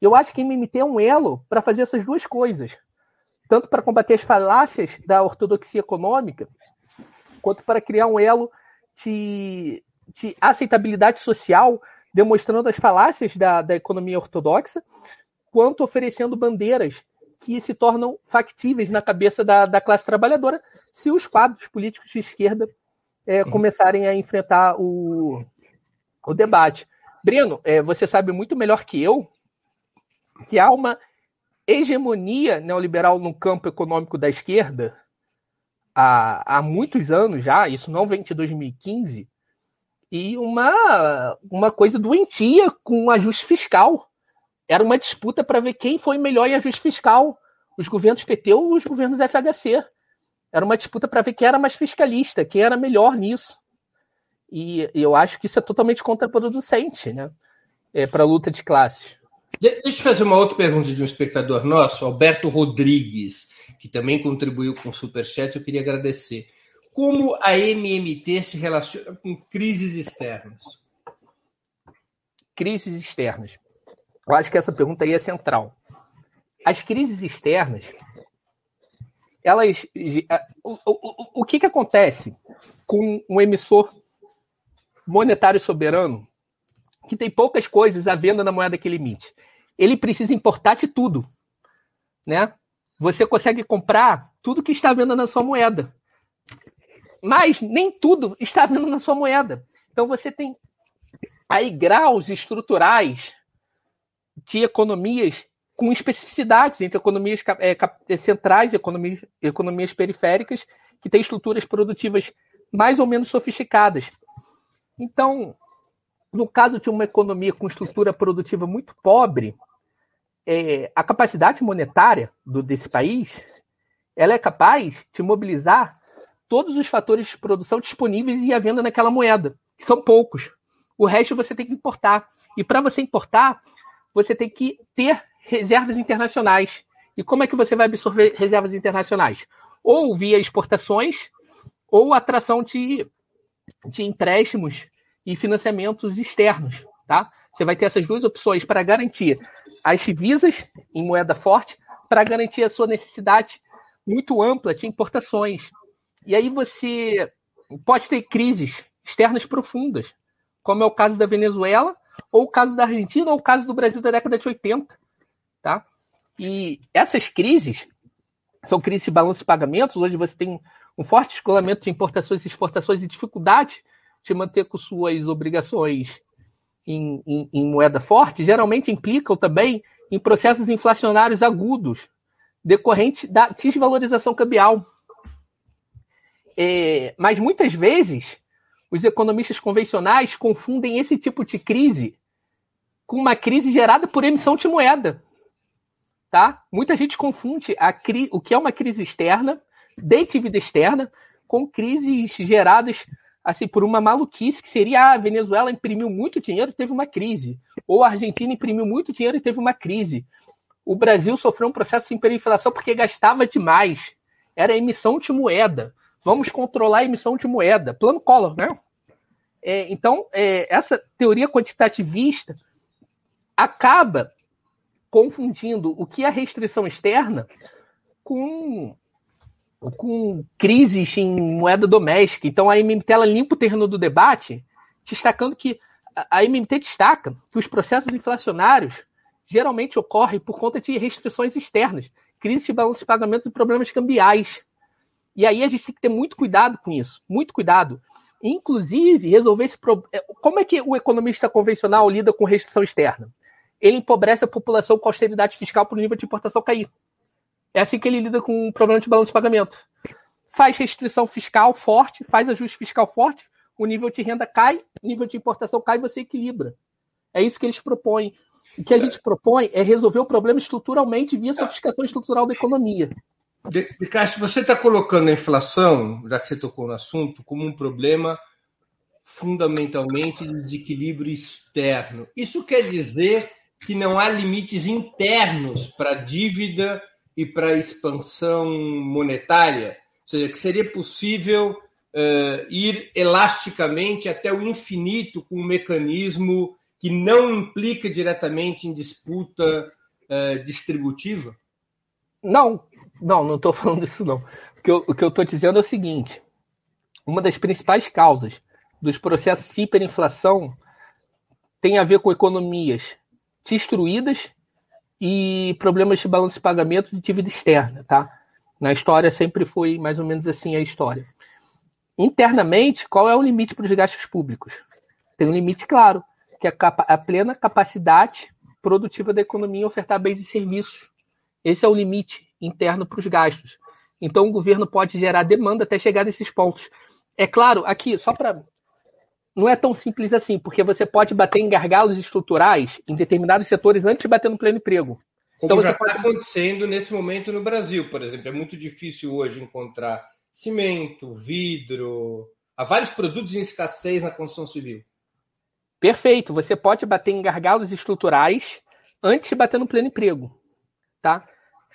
Eu acho que a MMT é um elo para fazer essas duas coisas. Tanto para combater as falácias da ortodoxia econômica, quanto para criar um elo de, de aceitabilidade social, demonstrando as falácias da, da economia ortodoxa, quanto oferecendo bandeiras que se tornam factíveis na cabeça da, da classe trabalhadora se os quadros políticos de esquerda é, começarem a enfrentar o, o debate. Breno, é, você sabe muito melhor que eu que há uma hegemonia neoliberal no campo econômico da esquerda há, há muitos anos já, isso não vem de 2015, e uma, uma coisa doentia com ajuste fiscal. Era uma disputa para ver quem foi melhor em ajuste fiscal, os governos PT ou os governos FHC. Era uma disputa para ver quem era mais fiscalista, quem era melhor nisso. E, eu acho que isso é totalmente contraproducente, né? É, para a luta de classes. Deixa eu fazer uma outra pergunta de um espectador nosso, Alberto Rodrigues, que também contribuiu com o Superchat. Eu queria agradecer. Como a MMT se relaciona com crises externas? Crises externas. Eu acho que essa pergunta aí é central. As crises externas, elas. O, o, o que, que acontece com um emissor monetário soberano que tem poucas coisas à venda na moeda que ele emite. Ele precisa importar de tudo, né? Você consegue comprar tudo que está à venda na sua moeda, mas nem tudo está à venda na sua moeda. Então você tem aí graus estruturais de economias com especificidades entre economias é, centrais e economias, economias periféricas que têm estruturas produtivas mais ou menos sofisticadas. Então, no caso de uma economia com estrutura produtiva muito pobre, é, a capacidade monetária do, desse país ela é capaz de mobilizar todos os fatores de produção disponíveis e à venda naquela moeda, que são poucos. O resto você tem que importar. E para você importar, você tem que ter reservas internacionais. E como é que você vai absorver reservas internacionais? Ou via exportações, ou atração de, de empréstimos e financiamentos externos. Tá? Você vai ter essas duas opções para garantir as divisas em moeda forte, para garantir a sua necessidade muito ampla de importações. E aí você pode ter crises externas profundas, como é o caso da Venezuela, ou o caso da Argentina, ou o caso do Brasil da década de 80. Tá? E essas crises são crises de balanço de pagamentos, onde você tem um forte descolamento de importações e exportações e dificuldade de manter com suas obrigações em, em, em moeda forte, geralmente implicam também em processos inflacionários agudos, decorrentes da desvalorização cambial. É, mas muitas vezes os economistas convencionais confundem esse tipo de crise com uma crise gerada por emissão de moeda. Tá? Muita gente confunde o que é uma crise externa, de dívida externa, com crises geradas assim por uma maluquice que seria ah, a Venezuela imprimiu muito dinheiro e teve uma crise, ou a Argentina imprimiu muito dinheiro e teve uma crise. O Brasil sofreu um processo de hiperinflação porque gastava demais. Era emissão de moeda. Vamos controlar a emissão de moeda. Plano Collor, né? É, então, é, essa teoria quantitativista acaba confundindo o que é restrição externa com, com crises em moeda doméstica. Então, a MMT ela limpa o terreno do debate, destacando que a MMT destaca que os processos inflacionários geralmente ocorrem por conta de restrições externas, crise de balanço de pagamentos e problemas cambiais. E aí a gente tem que ter muito cuidado com isso, muito cuidado. Inclusive, resolver esse problema. É, como é que o economista convencional lida com restrição externa? Ele empobrece a população com austeridade fiscal para o nível de importação cair. É assim que ele lida com o problema de balanço de pagamento. Faz restrição fiscal forte, faz ajuste fiscal forte, o nível de renda cai, o nível de importação cai você equilibra. É isso que eles propõem. O que a gente propõe é resolver o problema estruturalmente via sofisticação estrutural da economia. De Castro, você está colocando a inflação, já que você tocou no assunto, como um problema fundamentalmente de desequilíbrio externo. Isso quer dizer que não há limites internos para a dívida e para a expansão monetária? Ou seja, que seria possível uh, ir elasticamente até o infinito com um mecanismo que não implica diretamente em disputa uh, distributiva? Não, não, não estou *laughs* falando isso não. O que eu, estou dizendo é o seguinte: uma das principais causas dos processos de hiperinflação tem a ver com economias destruídas e problemas de balanço de pagamentos e dívida externa, tá? Na história sempre foi mais ou menos assim a história. Internamente, qual é o limite para os gastos públicos? Tem um limite claro, que é a plena capacidade produtiva da economia em ofertar bens e serviços. Esse é o limite interno para os gastos. Então, o governo pode gerar demanda até chegar nesses pontos. É claro, aqui, só para. Não é tão simples assim, porque você pode bater em gargalos estruturais em determinados setores antes de bater no pleno emprego. Como então, já está pode... acontecendo nesse momento no Brasil, por exemplo. É muito difícil hoje encontrar cimento, vidro, há vários produtos em escassez na construção civil. Perfeito. Você pode bater em gargalos estruturais antes de bater no pleno emprego. Tá?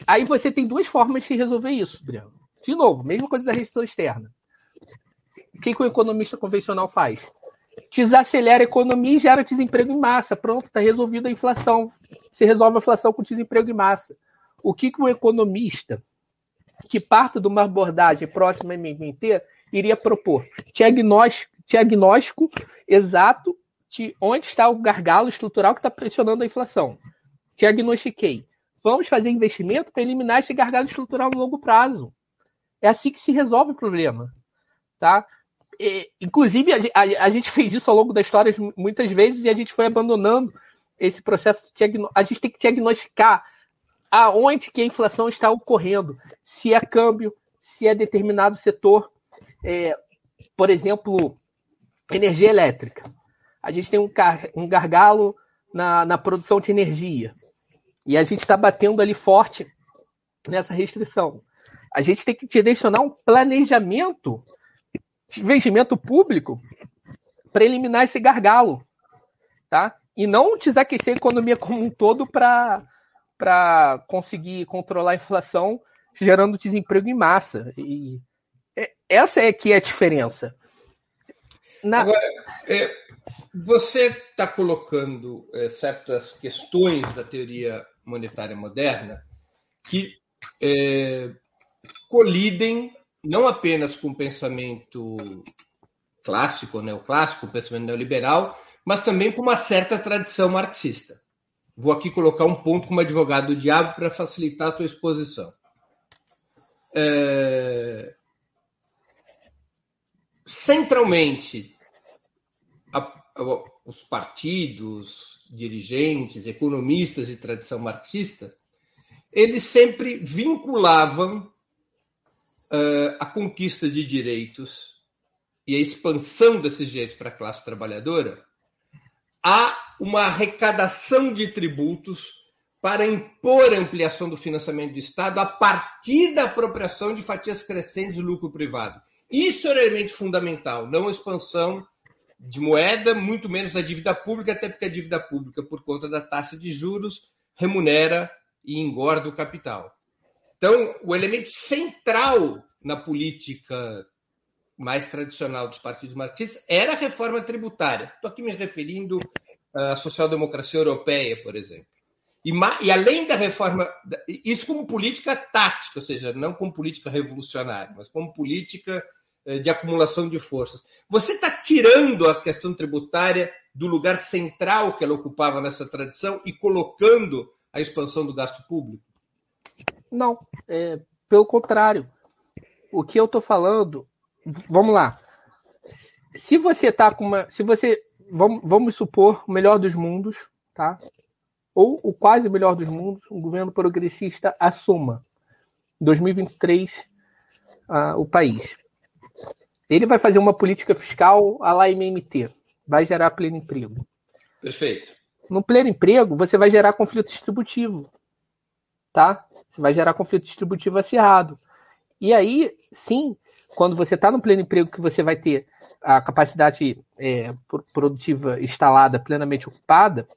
Aí você tem duas formas de resolver isso, Brian. De novo, mesma coisa da restrição externa. O que, que o economista convencional faz? Desacelera a economia e gera desemprego em massa. Pronto, está resolvida a inflação. Se resolve a inflação com desemprego em massa. O que, que o economista que parte de uma abordagem próxima à MMT iria propor? Diagnóstico, diagnóstico exato de onde está o gargalo estrutural que está pressionando a inflação. Diagnostiquei Vamos fazer investimento para eliminar esse gargalo estrutural no longo prazo. É assim que se resolve o problema. Tá? E, inclusive, a, a, a, gente fez isso ao longo da história muitas vezes e a gente foi abandonando esse processo. De, a gente tem que diagnosticar aonde que a inflação está ocorrendo. Se é câmbio, se é determinado setor. É, por exemplo, energia elétrica. A gente tem um, um gargalo na, na produção de energia. E a gente está batendo ali forte nessa restrição. A gente tem que direcionar um planejamento investimento público para eliminar esse gargalo. tá? E não desaquecer a economia como um todo para conseguir controlar a inflação, gerando desemprego em massa. E essa é que é a diferença. Na... Agora, é, você está colocando é, certas questões da teoria monetária moderna que é, colidem não apenas com o pensamento clássico, neoclássico, o pensamento neoliberal, mas também com uma certa tradição marxista. Vou aqui colocar um ponto como advogado do diabo para facilitar a sua exposição. É... Centralmente, a, a, os partidos, dirigentes, economistas de tradição marxista, eles sempre vinculavam uh, a conquista de direitos e a expansão desses direitos para a classe trabalhadora há uma arrecadação de tributos para impor a ampliação do financiamento do Estado a partir da apropriação de fatias crescentes do lucro privado. Isso é um elemento fundamental, não a expansão de moeda, muito menos da dívida pública, até porque a dívida pública, por conta da taxa de juros, remunera e engorda o capital. Então, o elemento central na política mais tradicional dos partidos marxistas era a reforma tributária. Estou aqui me referindo à social-democracia europeia, por exemplo. E, e, além da reforma, isso como política tática, ou seja, não como política revolucionária, mas como política eh, de acumulação de forças. Você está tirando a questão tributária do lugar central que ela ocupava nessa tradição e colocando a expansão do gasto público? Não, é, pelo contrário. O que eu estou falando vamos lá. Se você tá com uma. Se você. Vamos, vamos supor o melhor dos mundos, tá? Ou o quase melhor dos mundos, um governo progressista assuma. 2023, uh, o país. Ele vai fazer uma política fiscal a lá MMT. Vai gerar pleno emprego. Perfeito. No pleno emprego, você vai gerar conflito distributivo. Tá? Você vai gerar conflito distributivo acirrado. E aí, sim, quando você está no pleno emprego, que você vai ter a capacidade é, produtiva instalada plenamente ocupada,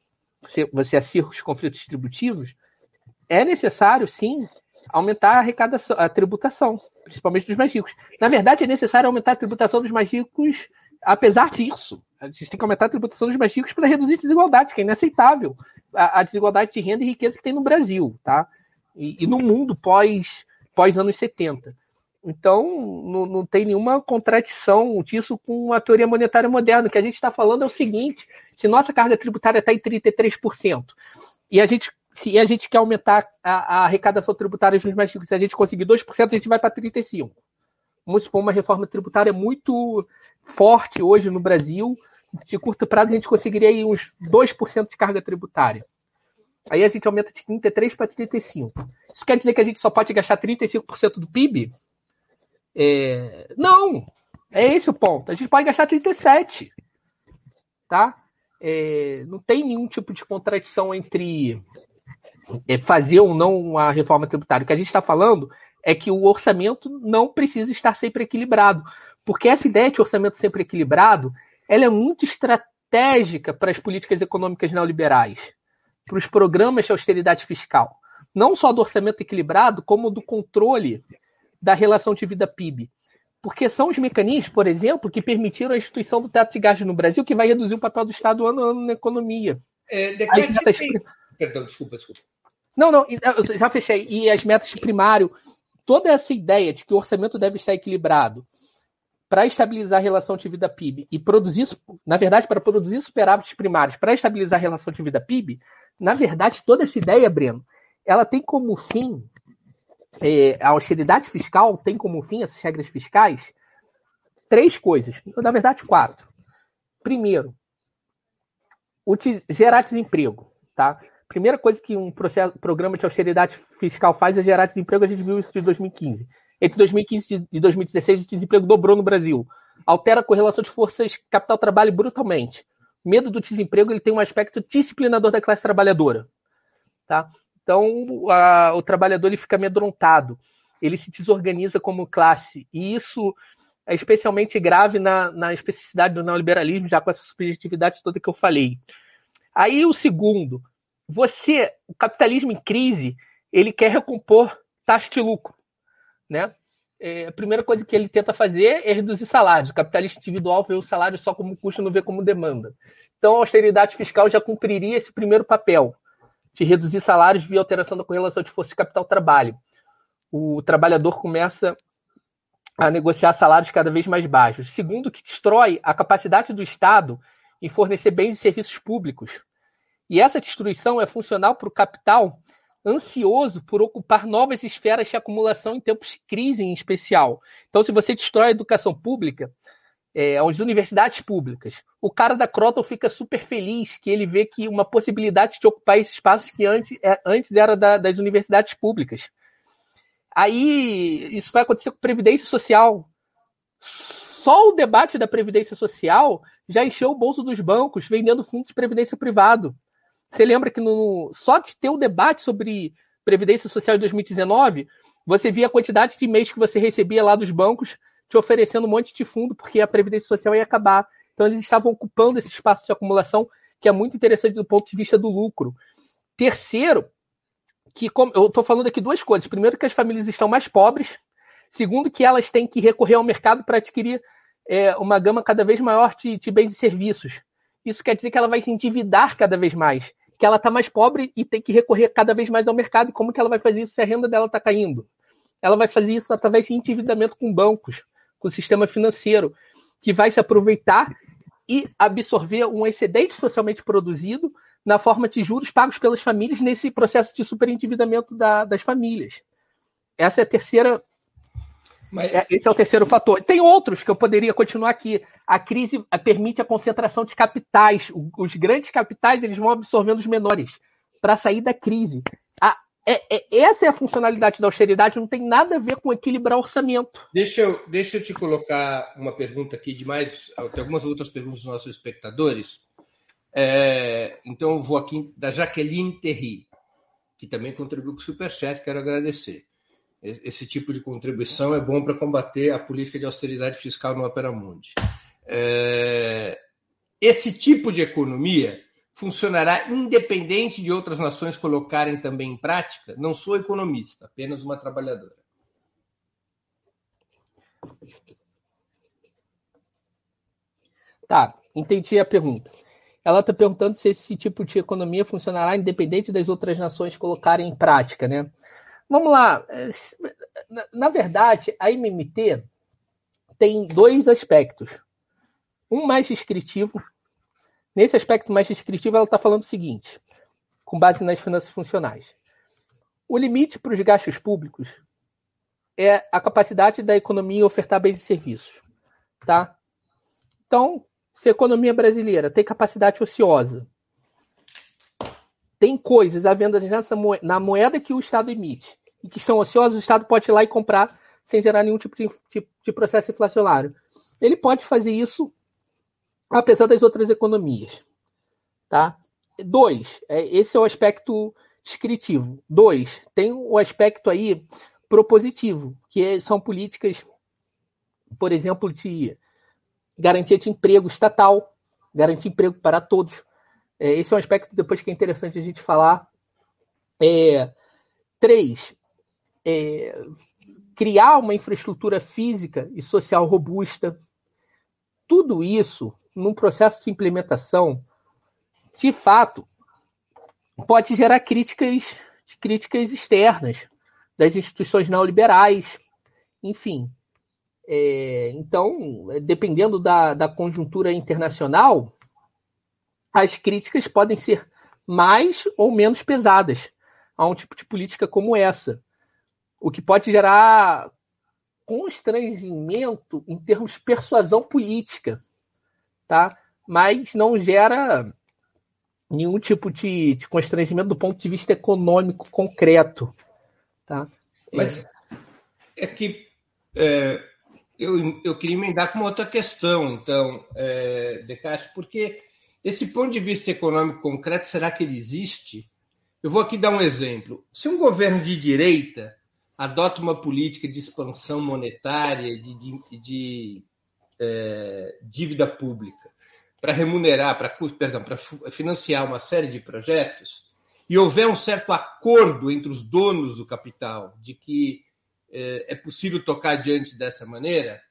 você, você acirra os conflitos distributivos, é necessário, sim, aumentar a arrecadação, a tributação, principalmente dos mais ricos. Na verdade, é necessário aumentar a tributação dos mais ricos, apesar disso. A gente tem que aumentar a tributação dos mais ricos para reduzir a desigualdade, que é inaceitável. A, a, desigualdade de renda e riqueza que tem no Brasil, tá? E, e no mundo pós, pós anos 70. Então, não, não tem nenhuma contradição disso com a teoria monetária moderna. O que a gente está falando é o seguinte: se nossa carga tributária está em 33%, e a gente, se a gente quer aumentar a, a arrecadação tributária dos mais ricos, se a gente conseguir 2%, a gente vai para 35%. Vamos supor uma reforma tributária muito forte hoje no Brasil. De curto prazo, a gente conseguiria aí uns 2% de carga tributária. Aí a gente aumenta de 33% para 35%. Isso quer dizer que a gente só pode gastar 35% do PIB? É... Não! É esse o ponto. A gente pode gastar 37. Tá? É... Não tem nenhum tipo de contradição entre é, fazer ou não a reforma tributária. O que a gente está falando é que o orçamento não precisa estar sempre equilibrado. Porque essa ideia de orçamento sempre equilibrado ela é muito estratégica para as políticas econômicas neoliberais, para os programas de austeridade fiscal. Não só do orçamento equilibrado, como do controle da relação de vida PIB. Porque são os mecanismos, por exemplo, que permitiram a instituição do teto de gastos no Brasil, que vai reduzir o papel do Estado ano a ano na economia. É, metas... tem... Perdão, desculpa, desculpa. Não, não, eu já fechei. E as metas de primário, toda essa ideia de que o orçamento deve estar equilibrado para estabilizar a relação de vida PIB e produzir, na verdade, para produzir superávites primários, para estabilizar a relação de vida PIB, na verdade, toda essa ideia, Breno, ela tem como fim é, a austeridade fiscal tem como fim, essas regras fiscais, três coisas. Na verdade, quatro. Primeiro, gerar desemprego. Tá? Primeira coisa que um processo, programa de austeridade fiscal faz é gerar desemprego. A gente viu isso em 2015. Entre 2015 e 2016, o desemprego dobrou no Brasil. Altera a correlação de forças capital-trabalho brutalmente. Medo do desemprego ele tem um aspecto disciplinador da classe trabalhadora. Tá? Então, a, o trabalhador ele fica amedrontado, ele se desorganiza como classe, e isso é especialmente grave na, na especificidade do neoliberalismo, já com essa subjetividade toda que eu falei. Aí o segundo, você, o capitalismo em crise, ele quer recompor taxa de lucro, né? É, a primeira coisa que ele tenta fazer é reduzir salários. O capitalista individual vê o salário só como custo, não vê como demanda. Então, a austeridade fiscal já cumpriria esse primeiro papel de reduzir salários via alteração da correlação de força capital-trabalho. O trabalhador começa a negociar salários cada vez mais baixos. Segundo, que destrói a capacidade do Estado em fornecer bens e serviços públicos. E essa destruição é funcional para o capital ansioso por ocupar novas esferas de acumulação em tempos de crise, em especial. Então, se você destrói a educação pública, é, as universidades públicas, o cara da Croton fica super feliz que ele vê que uma possibilidade de ocupar esse espaço que antes, é, antes era da, das universidades públicas. Aí, isso vai acontecer com Previdência Social. Só o debate da Previdência Social já encheu o bolso dos bancos vendendo fundos de previdência privado. Você lembra que no, só de ter o um debate sobre Previdência Social em 2019, você via a quantidade de e-mails que você recebia lá dos bancos te oferecendo um monte de fundo, porque a Previdência Social ia acabar. Então, eles estavam ocupando esse espaço de acumulação, que é muito interessante do ponto de vista do lucro. Terceiro, que como, eu estou falando aqui duas coisas. Primeiro, que as famílias estão mais pobres. Segundo, que elas têm que recorrer ao mercado para adquirir é, uma gama cada vez maior de, de bens e serviços. Isso quer dizer que ela vai se endividar cada vez mais que ela está mais pobre e tem que recorrer cada vez mais ao mercado. Como que ela vai fazer isso se a renda dela está caindo? Ela vai fazer isso através de endividamento com bancos, com o sistema financeiro, que vai se aproveitar e absorver um excedente socialmente produzido na forma de juros pagos pelas famílias nesse processo de superendividamento da, das famílias. Essa é a terceira mas... É, esse é o terceiro fator. Tem outros que eu poderia continuar aqui. A crise permite a concentração de capitais. Os grandes capitais eles vão absorvendo os menores para sair da crise. A, é, é, essa é a funcionalidade da austeridade, não tem nada a ver com equilibrar o orçamento. Deixa eu, deixa eu te colocar uma pergunta aqui de mais. Tem algumas outras perguntas dos nossos espectadores. É, então eu vou aqui da Jaqueline Terry, que também contribuiu com o Superchat, quero agradecer esse tipo de contribuição é bom para combater a política de austeridade fiscal no Opera. É... Esse tipo de economia funcionará independente de outras nações colocarem também em prática? Não sou economista, apenas uma trabalhadora. Tá, entendi a pergunta. Ela está perguntando se esse tipo de economia funcionará independente das outras nações colocarem em prática, né? Vamos lá. Na verdade, a MMT tem dois aspectos. Um mais descritivo. Nesse aspecto mais descritivo, ela está falando o seguinte, com base nas finanças funcionais. O limite para os gastos públicos é a capacidade da economia ofertar bens e serviços. Tá? Então, se a economia brasileira tem capacidade ociosa, tem coisas à venda na moeda que o Estado emite, e que são ociosos, o Estado pode ir lá e comprar sem gerar nenhum tipo de, de, de processo inflacionário. Ele pode fazer isso apesar das outras economias. Tá? Dois, é, esse é o aspecto descritivo. Dois, tem o aspecto aí propositivo, que é, são políticas, por exemplo, de garantia de emprego estatal, garantir emprego para todos. É, esse é um aspecto depois que é interessante a gente falar. É, três, é, criar uma infraestrutura física e social robusta. Tudo isso, num processo de implementação, de fato, pode gerar críticas, críticas externas das instituições neoliberais, enfim. É, então, dependendo da, da conjuntura internacional, as críticas podem ser mais ou menos pesadas a um tipo de política como essa o que pode gerar constrangimento em termos de persuasão política, tá? Mas não gera nenhum tipo de, de constrangimento do ponto de vista econômico concreto, tá? Mas é, é que é, eu, eu queria emendar com uma outra questão, então, é, porque esse ponto de vista econômico concreto, será que ele existe? Eu vou aqui dar um exemplo. Se um governo de direita adota uma política de expansão monetária, de, de, de é, dívida pública, para remunerar, para perdão, para financiar uma série de projetos, e houver um certo acordo entre os donos do capital de que é, é possível tocar adiante dessa maneira,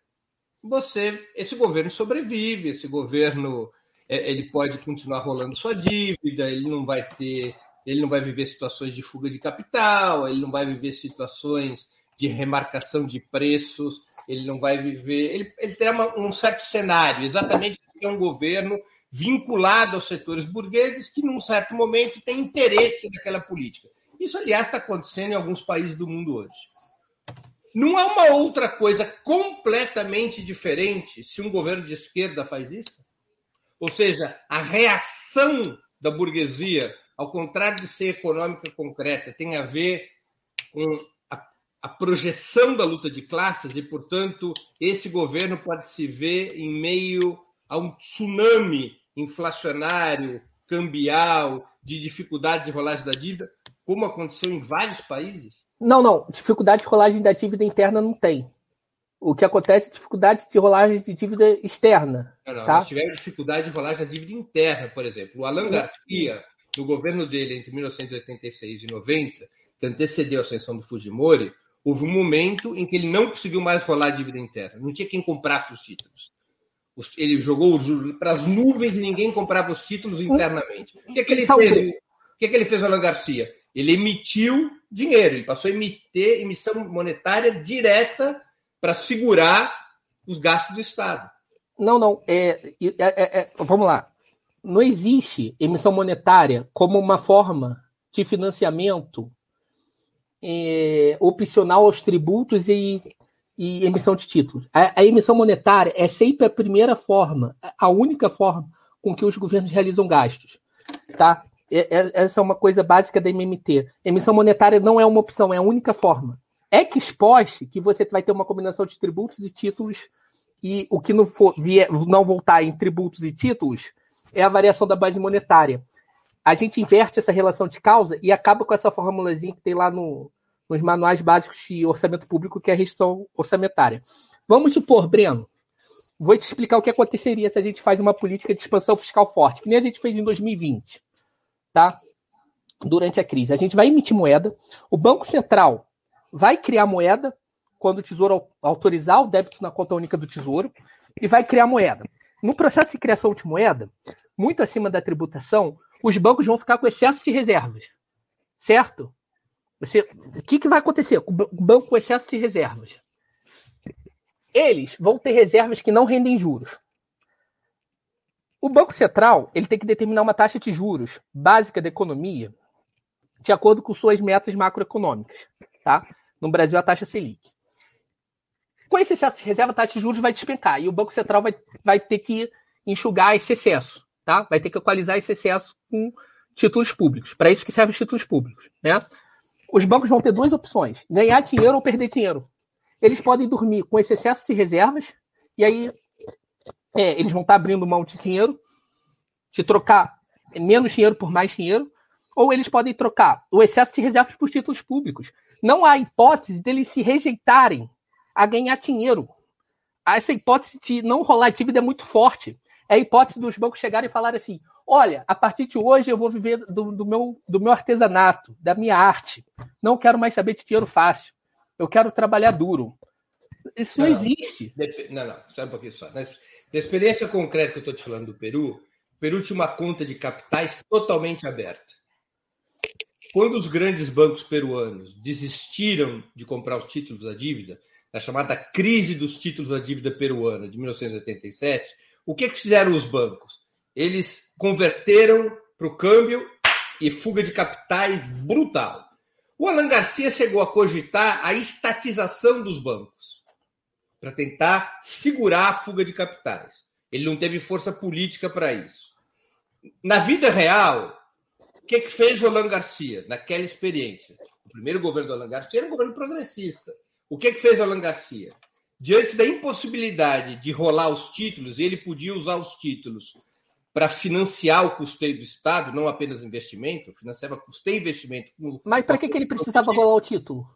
você, esse governo sobrevive, esse governo ele pode continuar rolando sua dívida, ele não vai ter, ele não vai viver situações de fuga de capital, ele não vai viver situações de remarcação de preços, ele não vai viver, ele, ele terá uma, um certo cenário, exatamente porque é um governo vinculado aos setores burgueses que, num certo momento, tem interesse naquela política. Isso, aliás, está acontecendo em alguns países do mundo hoje. Não há uma outra coisa completamente diferente se um governo de esquerda faz isso? Ou seja, a reação da burguesia, ao contrário de ser econômica concreta, tem a ver com a, a projeção da luta de classes e, portanto, esse governo pode se ver em meio a um tsunami inflacionário, cambial, de dificuldade de rolagem da dívida, como aconteceu em vários países? Não, não. Dificuldade de rolagem da dívida interna não tem. O que acontece é dificuldade de rolagem de dívida externa. Não, não, tá? Nós tivemos dificuldade de rolagem da dívida interna, por exemplo. O Alan Garcia, no governo dele entre 1986 e 90, que antecedeu a ascensão do Fujimori, houve um momento em que ele não conseguiu mais rolar a dívida interna. Não tinha quem comprasse os títulos. Ele jogou o juros para as nuvens e ninguém comprava os títulos internamente. O que, é que ele fez? O que, é que ele fez, Alan Garcia? Ele emitiu dinheiro, ele passou a emitir emissão monetária direta para segurar os gastos do Estado. Não, não. É, é, é, é, vamos lá. Não existe emissão monetária como uma forma de financiamento é, opcional aos tributos e, e emissão de títulos. A, a, emissão monetária é sempre a primeira forma, a única forma com que os governos realizam gastos. Tá? É, é, essa é uma coisa básica da MMT. Emissão monetária não é uma opção, é a única forma. Ex post, que você vai ter uma combinação de tributos e títulos, e o que não, for, vier, não voltar em tributos e títulos é a variação da base monetária. A gente inverte essa relação de causa e acaba com essa formulazinha que tem lá no, nos manuais básicos de orçamento público, que é a restrição orçamentária. Vamos supor, Breno, vou te explicar o que aconteceria se a gente faz uma política de expansão fiscal forte, que nem a gente fez em 2020 tá? Durante a crise. A gente vai emitir moeda, o Banco Central vai criar moeda quando o Tesouro autorizar o débito na conta única do Tesouro e vai criar moeda. No processo de criação de moeda, muito acima da tributação, os bancos vão ficar com excesso de reservas. Certo? Você, o que, que vai acontecer com o banco com excesso de reservas? Eles vão ter reservas que não rendem juros. O Banco Central ele tem que determinar uma taxa de juros básica da economia de acordo com suas metas macroeconômicas. Tá? No Brasil, a taxa Selic. Com esse excesso de reserva, a taxa de juros vai despencar e o Banco Central vai, vai ter que enxugar esse excesso. Tá? Vai ter que equalizar esse excesso com títulos públicos. Para isso que servem os títulos públicos. Né? Os bancos vão ter duas opções: ganhar dinheiro ou perder dinheiro. Eles podem dormir com esse excesso de reservas, e aí é, eles vão estar abrindo mão de dinheiro, de trocar menos dinheiro por mais dinheiro, ou eles podem trocar o excesso de reservas por títulos públicos. Não há hipótese deles se rejeitarem a ganhar dinheiro. Essa hipótese de não rolar dívida é muito forte. É a hipótese dos bancos chegarem e falarem assim: olha, a partir de hoje eu vou viver do, do, meu, do meu artesanato, da minha arte. Não quero mais saber de dinheiro fácil. Eu quero trabalhar duro. Isso não, não existe. Não, não, só um pouquinho só. Mas da experiência concreta que eu estou te falando do Peru, o Peru tinha uma conta de capitais totalmente aberta. Quando os grandes bancos peruanos desistiram de comprar os títulos da dívida, na chamada crise dos títulos da dívida peruana de 1987, o que, que fizeram os bancos? Eles converteram para o câmbio e fuga de capitais brutal. O Alan Garcia chegou a cogitar a estatização dos bancos para tentar segurar a fuga de capitais. Ele não teve força política para isso. Na vida real, que, que fez o Alan Garcia naquela experiência? O primeiro governo do Alan Garcia era um governo progressista. O que, que fez o Alan Garcia? Diante da impossibilidade de rolar os títulos, ele podia usar os títulos para financiar o custeio do Estado, não apenas investimento, financiava custeio e investimento. Mas para que, que ele precisava rolar o título?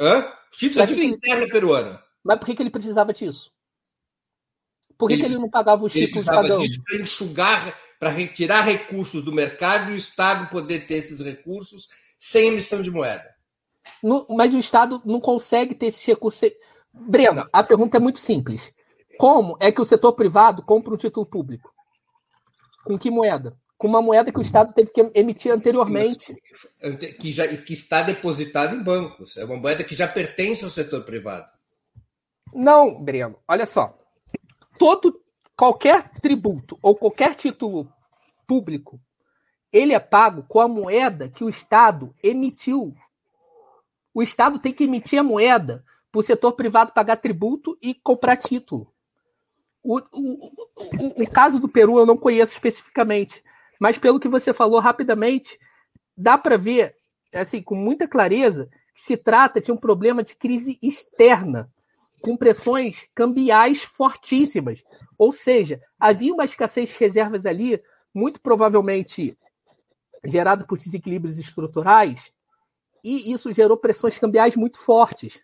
Hã? Título é dívida interna peruana. Mas por que, que ele precisava disso? Por que ele, que ele não pagava os títulos pagando? Para enxugar, para retirar recursos do mercado e o Estado poder ter esses recursos sem emissão de moeda. No, mas o Estado não consegue ter esses recursos. Breno, a pergunta é muito simples. Como é que o setor privado compra um título público? Com que moeda? Com uma moeda que o Estado teve que emitir anteriormente. Que, já, que está depositada em bancos. É uma moeda que já pertence ao setor privado. Não, Breno, olha só. Todo, qualquer tributo ou qualquer título público, ele é pago com a moeda que o Estado emitiu. O Estado tem que emitir a moeda para o setor privado pagar tributo e comprar título. O, o, o, o, caso do Peru eu não conheço especificamente, mas pelo que você falou rapidamente, dá para ver, assim, com muita clareza, que se trata de um problema de crise externa, com pressões cambiais fortíssimas. Ou seja, havia uma escassez de reservas ali, muito provavelmente gerado por desequilíbrios estruturais, e isso gerou pressões cambiais muito fortes.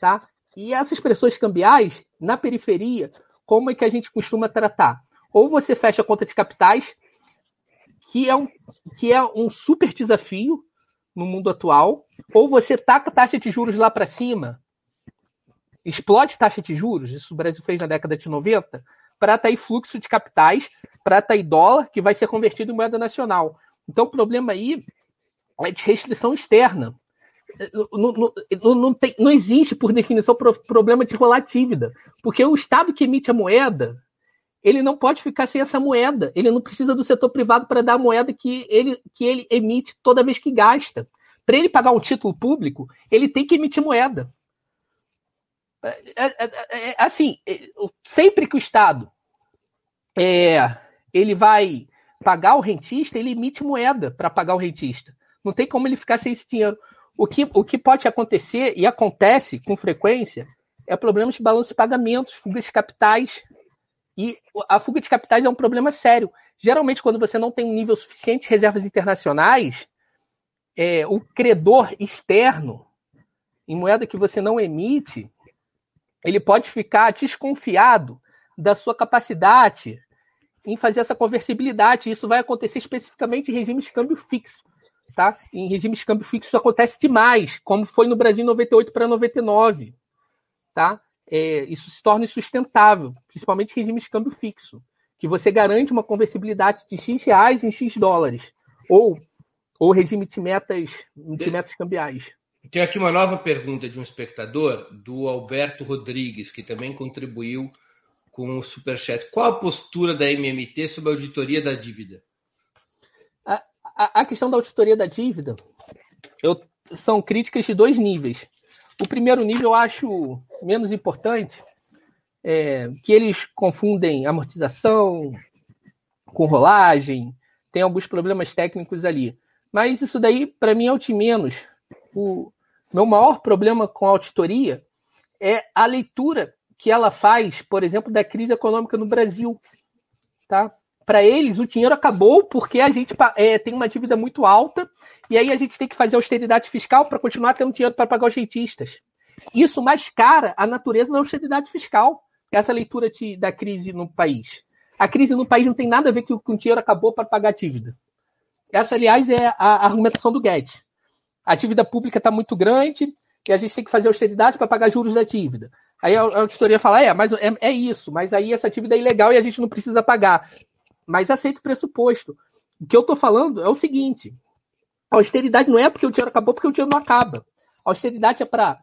Tá? E essas pressões cambiais, na periferia, como é que a gente costuma tratar? Ou você fecha a conta de capitais, que é um, que é um super desafio no mundo atual, ou você taca a taxa de juros lá para cima, explode taxa de juros, isso o Brasil fez na década de 90, para atrair fluxo de capitais, para atrair dólar, que vai ser convertido em moeda nacional. Então, o problema aí é de restrição externa. Não, não, não, tem, não existe, por definição, problema de rolar dívida. Porque o Estado que emite a moeda, ele não pode ficar sem essa moeda. Ele não precisa do setor privado para dar a moeda que ele, que ele emite toda vez que gasta. Para ele pagar um título público, ele tem que emitir moeda. É, é, é, assim, sempre que o Estado é, ele vai pagar o rentista, ele emite moeda para pagar o rentista. Não tem como ele ficar sem esse dinheiro. O que, o que pode acontecer, e acontece com frequência, é problemas de balanço de pagamentos, fugas de capitais. E a fuga de capitais é um problema sério. Geralmente, quando você não tem um nível suficiente de reservas internacionais, é, o credor externo, em moeda que você não emite, ele pode ficar desconfiado da sua capacidade em fazer essa conversibilidade. Isso vai acontecer especificamente em regimes de câmbio fixo. Tá? Em regimes de câmbio fixo isso acontece demais, como foi no Brasil 98 para 99. Tá? É, isso se torna insustentável, principalmente em regimes de câmbio fixo, que você garante uma conversibilidade de X reais em X dólares, ou, ou regime de metas, de metas cambiais. Tem aqui uma nova pergunta de um espectador, do Alberto Rodrigues, que também contribuiu com o Superchat. Qual a postura da MMT sobre a auditoria da dívida? A, a, a questão da auditoria da dívida eu, são críticas de dois níveis. O primeiro nível eu acho menos importante, é, que eles confundem amortização com rolagem, tem alguns problemas técnicos ali. Mas isso daí, para mim, é o de menos. O meu maior problema com a auditoria é a leitura que ela faz, por exemplo, da crise econômica no Brasil. Tá? Para eles, o dinheiro acabou porque a gente é, tem uma dívida muito alta e aí a gente tem que fazer austeridade fiscal para continuar tendo dinheiro para pagar os rentistas. Isso mascara a natureza da austeridade fiscal, essa leitura de, da crise no país. A crise no país não tem nada a ver com o dinheiro acabou para pagar a dívida. Essa, aliás, é a argumentação do Guedes. A dívida pública está muito grande e a gente tem que fazer austeridade para pagar juros da dívida. Aí a auditoria fala, é, mas é, é, isso, mas aí essa dívida é ilegal e a gente não precisa pagar. Mas aceita o pressuposto. O que eu estou falando é o seguinte: a austeridade não é porque o dinheiro acabou, porque o dinheiro não acaba. A austeridade é para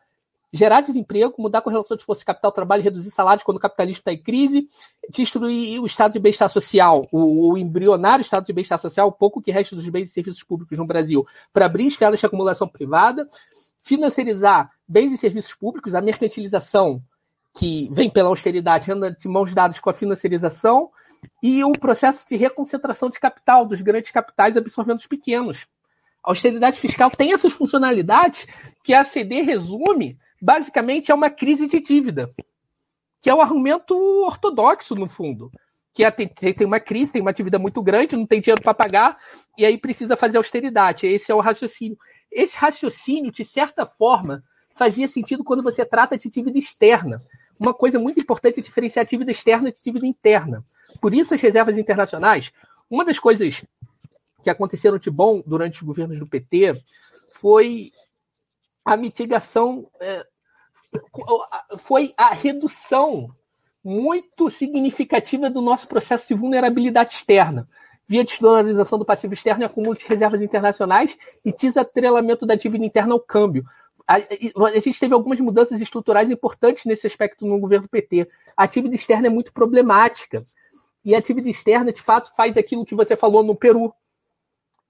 gerar desemprego, mudar a correlação de força de capital trabalho, reduzir salários quando o capitalismo está em crise, destruir o estado de bem-estar social, o, o, embrionário estado de bem-estar social, o pouco que resta dos bens e serviços públicos no Brasil, para abrir esferas de acumulação privada, financiarizar bens e serviços públicos, a mercantilização que vem pela austeridade anda de mãos dadas com a financiarização, e o processo de reconcentração de capital dos grandes capitais absorvendo os pequenos. A austeridade fiscal tem essas funcionalidades que a CD resume basicamente é uma crise de dívida, que é o argumento ortodoxo, no fundo. Que é, tem, tem uma crise, tem uma dívida muito grande, não tem dinheiro para pagar, e aí precisa fazer austeridade. Esse é o raciocínio. Esse raciocínio, de certa forma, fazia sentido quando você trata de dívida externa. uma coisa muito importante é diferenciar dívida externa de dívida interna. Por isso, as reservas internacionais, uma das coisas que aconteceram de bom durante os governos do PT foi a mitigação, é, foi a redução muito significativa do nosso processo de vulnerabilidade externa, via desdolarização do passivo externo e acúmulo de reservas internacionais e desatrelamento da dívida interna ao câmbio. A, a, gente teve algumas mudanças estruturais importantes nesse aspecto no governo PT. A dívida externa é muito problemática. E a dívida externa, de fato, faz aquilo que você falou no Peru.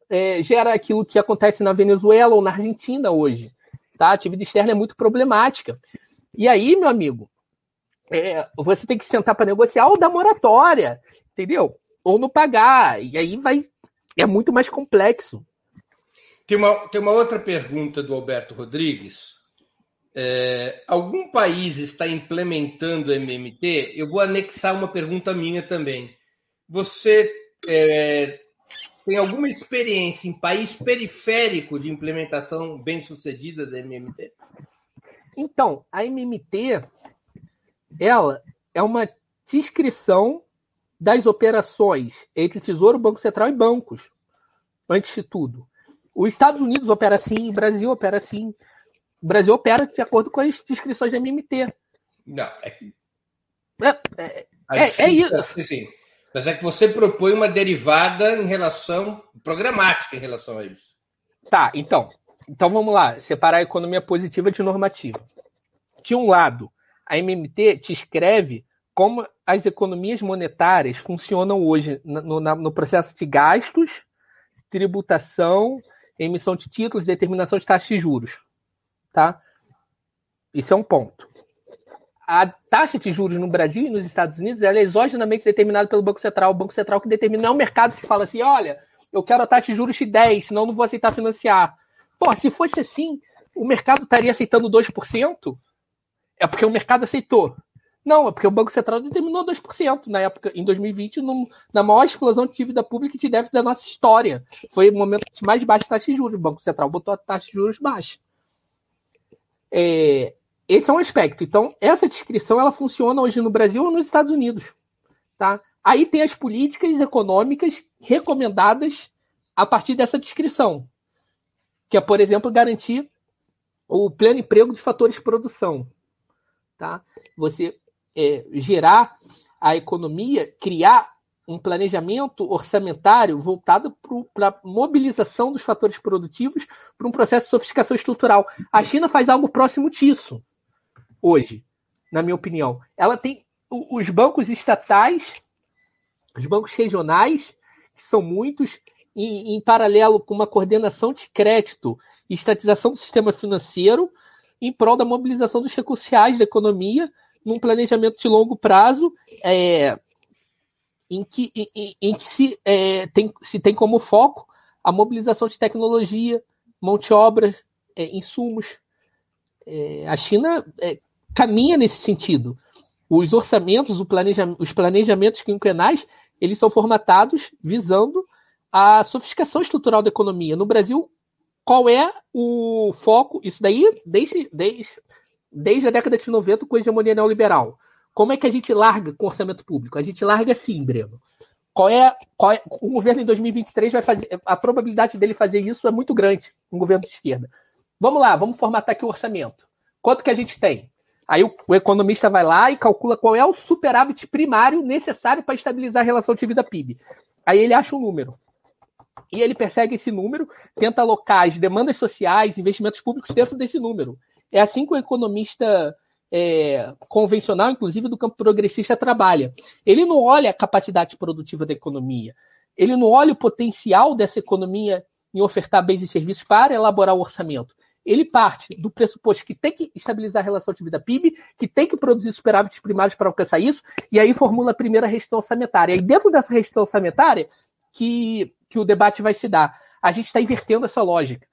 É, gera aquilo que acontece na Venezuela ou na Argentina hoje. Tá? A dívida externa é muito problemática. E aí, meu amigo, é, você tem que sentar para negociar ou dar moratória, entendeu? Ou não pagar. E aí vai. É muito mais complexo. Tem uma, tem uma outra pergunta do Alberto Rodrigues. É, algum país está implementando MMT? Eu vou anexar uma pergunta minha também. Você é, tem alguma experiência em país periférico de implementação bem sucedida da MMT? Então, a MMT ela é uma descrição das operações entre Tesouro, Banco Central e bancos, antes de tudo. Os Estados Unidos opera assim, o Brasil opera assim. O Brasil opera de acordo com as descrições da MMT. Não, é... É, é, é, é isso. Assim, mas é que você propõe uma derivada em relação, programática em relação a isso. Tá, então. Então vamos lá, separar a economia positiva de normativa. De um lado, a MMT te escreve como as economias monetárias funcionam hoje no, no processo de gastos, tributação, emissão de títulos, determinação de taxas de juros. Tá? Isso é um ponto. A taxa de juros no Brasil e nos Estados Unidos é exogenamente determinada pelo Banco Central. O Banco Central que determina é o mercado que fala assim: olha, eu quero a taxa de juros de 10, senão não vou aceitar financiar. Pô, se fosse assim, o mercado estaria aceitando 2%? É porque o mercado aceitou. Não, é porque o Banco Central determinou 2% na época, em 2020, no, na maior explosão de dívida pública e de déficit da nossa história. Foi o momento mais baixo de taxa de juros. O Banco Central botou a taxa de juros baixa. É, esse é um aspecto. Então, essa descrição ela funciona hoje no Brasil ou nos Estados Unidos. Tá? Aí tem as políticas econômicas recomendadas a partir dessa descrição, que é, por exemplo, garantir o pleno emprego de fatores de produção tá? Você é, gerar a economia, criar um planejamento orçamentário voltado para a mobilização dos fatores produtivos para um processo de sofisticação estrutural. A China faz algo próximo disso hoje, na minha opinião. Ela tem os bancos estatais, os bancos regionais, que são muitos, em, em paralelo com uma coordenação de crédito e estatização do sistema financeiro, em prol da mobilização dos recursos reais da economia num planejamento de longo prazo é, em, que, em, em que se, é, tem, se tem como foco a mobilização de tecnologia, mão de obra, é, insumos. É, a China é, caminha nesse sentido. Os orçamentos, planeja, os planejamentos quinquenais, eles são formatados visando a sofisticação estrutural da economia. No Brasil, qual é o foco? Isso daí, desde, desde, desde a década de 90, com a hegemonia neoliberal. Como é que a gente larga com orçamento público? A gente larga sim, Breno. Qual é, qual é, o governo em 2023 vai fazer. A probabilidade dele fazer isso é muito grande, um governo de esquerda. Vamos lá, vamos formatar aqui o orçamento. Quanto que a gente tem? Aí o, o economista vai lá e calcula qual é o superávit primário necessário para estabilizar a relação de vida PIB. Aí ele acha um número e ele persegue esse número, tenta alocar as demandas sociais, investimentos públicos dentro desse número. É assim que o economista é, convencional, inclusive do campo progressista, trabalha. Ele não olha a capacidade produtiva da economia, ele não olha o potencial dessa economia em ofertar bens e serviços para elaborar o orçamento. Ele parte do pressuposto que tem que estabilizar a relação de vida PIB, que tem que produzir superávites primários para alcançar isso, e aí formula a primeira restrição orçamentária. E dentro dessa restrição orçamentária, que que o debate vai se dar. A gente está invertendo essa lógica.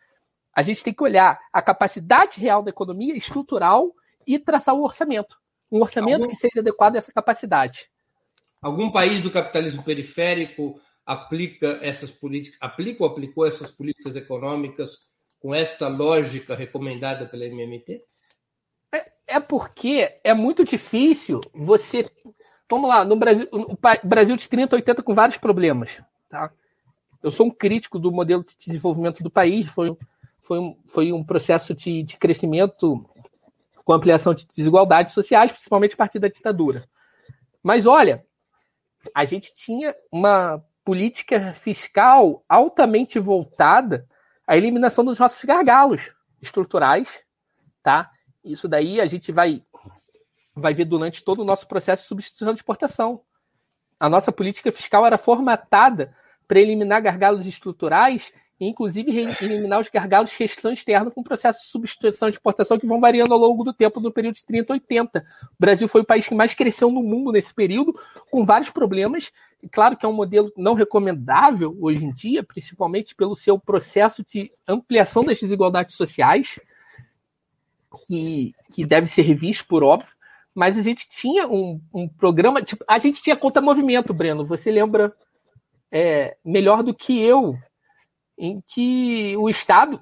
A gente tem que olhar a capacidade real da economia estrutural e traçar o um orçamento. Um orçamento Algum... que seja adequado a essa capacidade. Algum país do capitalismo periférico aplica essas políticas, aplica ou aplicou essas políticas econômicas com esta lógica recomendada pela MMT? É, é porque é muito difícil você. Vamos lá, no Brasil, o Brasil de 30, 80 com vários problemas. Tá? Eu sou um crítico do modelo de desenvolvimento do país, foi, foi, um, foi um processo de, de crescimento com ampliação de desigualdades sociais, principalmente a partir da ditadura. Mas olha, a gente tinha uma política fiscal altamente voltada à eliminação dos nossos gargalos estruturais, tá? Isso daí a gente vai vai ver durante todo o nosso processo de substituição de exportação. A nossa política fiscal era formatada para eliminar gargalos estruturais e, inclusive, eliminar os gargalos de restrição externa com processo de substituição de exportação que vão variando ao longo do tempo, no período de 30 a 80. O Brasil foi o país que mais cresceu no mundo nesse período, com vários problemas. Claro que é um modelo não recomendável hoje em dia, principalmente pelo seu processo de ampliação das desigualdades sociais, que, que deve ser revisto, por óbvio, mas a gente tinha um, um programa, tipo, a gente tinha conta movimento, Breno, você lembra? É, melhor do que eu, em que o Estado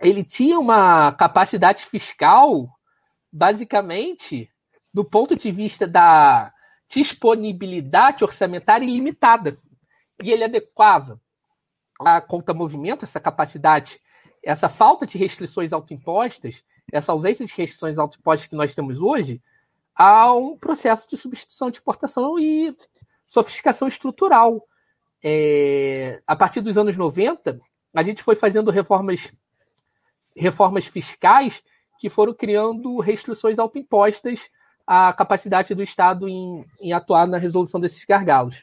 ele tinha uma capacidade fiscal, basicamente, do ponto de vista da disponibilidade orçamentária ilimitada. E ele adequava a conta movimento, essa capacidade essa falta de restrições autoimpostas, essa ausência de restrições autoimpostas que nós temos hoje, a um processo de substituição de exportação e sofisticação estrutural. É, a partir dos anos 90, a gente foi fazendo reformas, reformas fiscais que foram criando restrições autoimpostas à capacidade do Estado em, em atuar na resolução desses gargalos.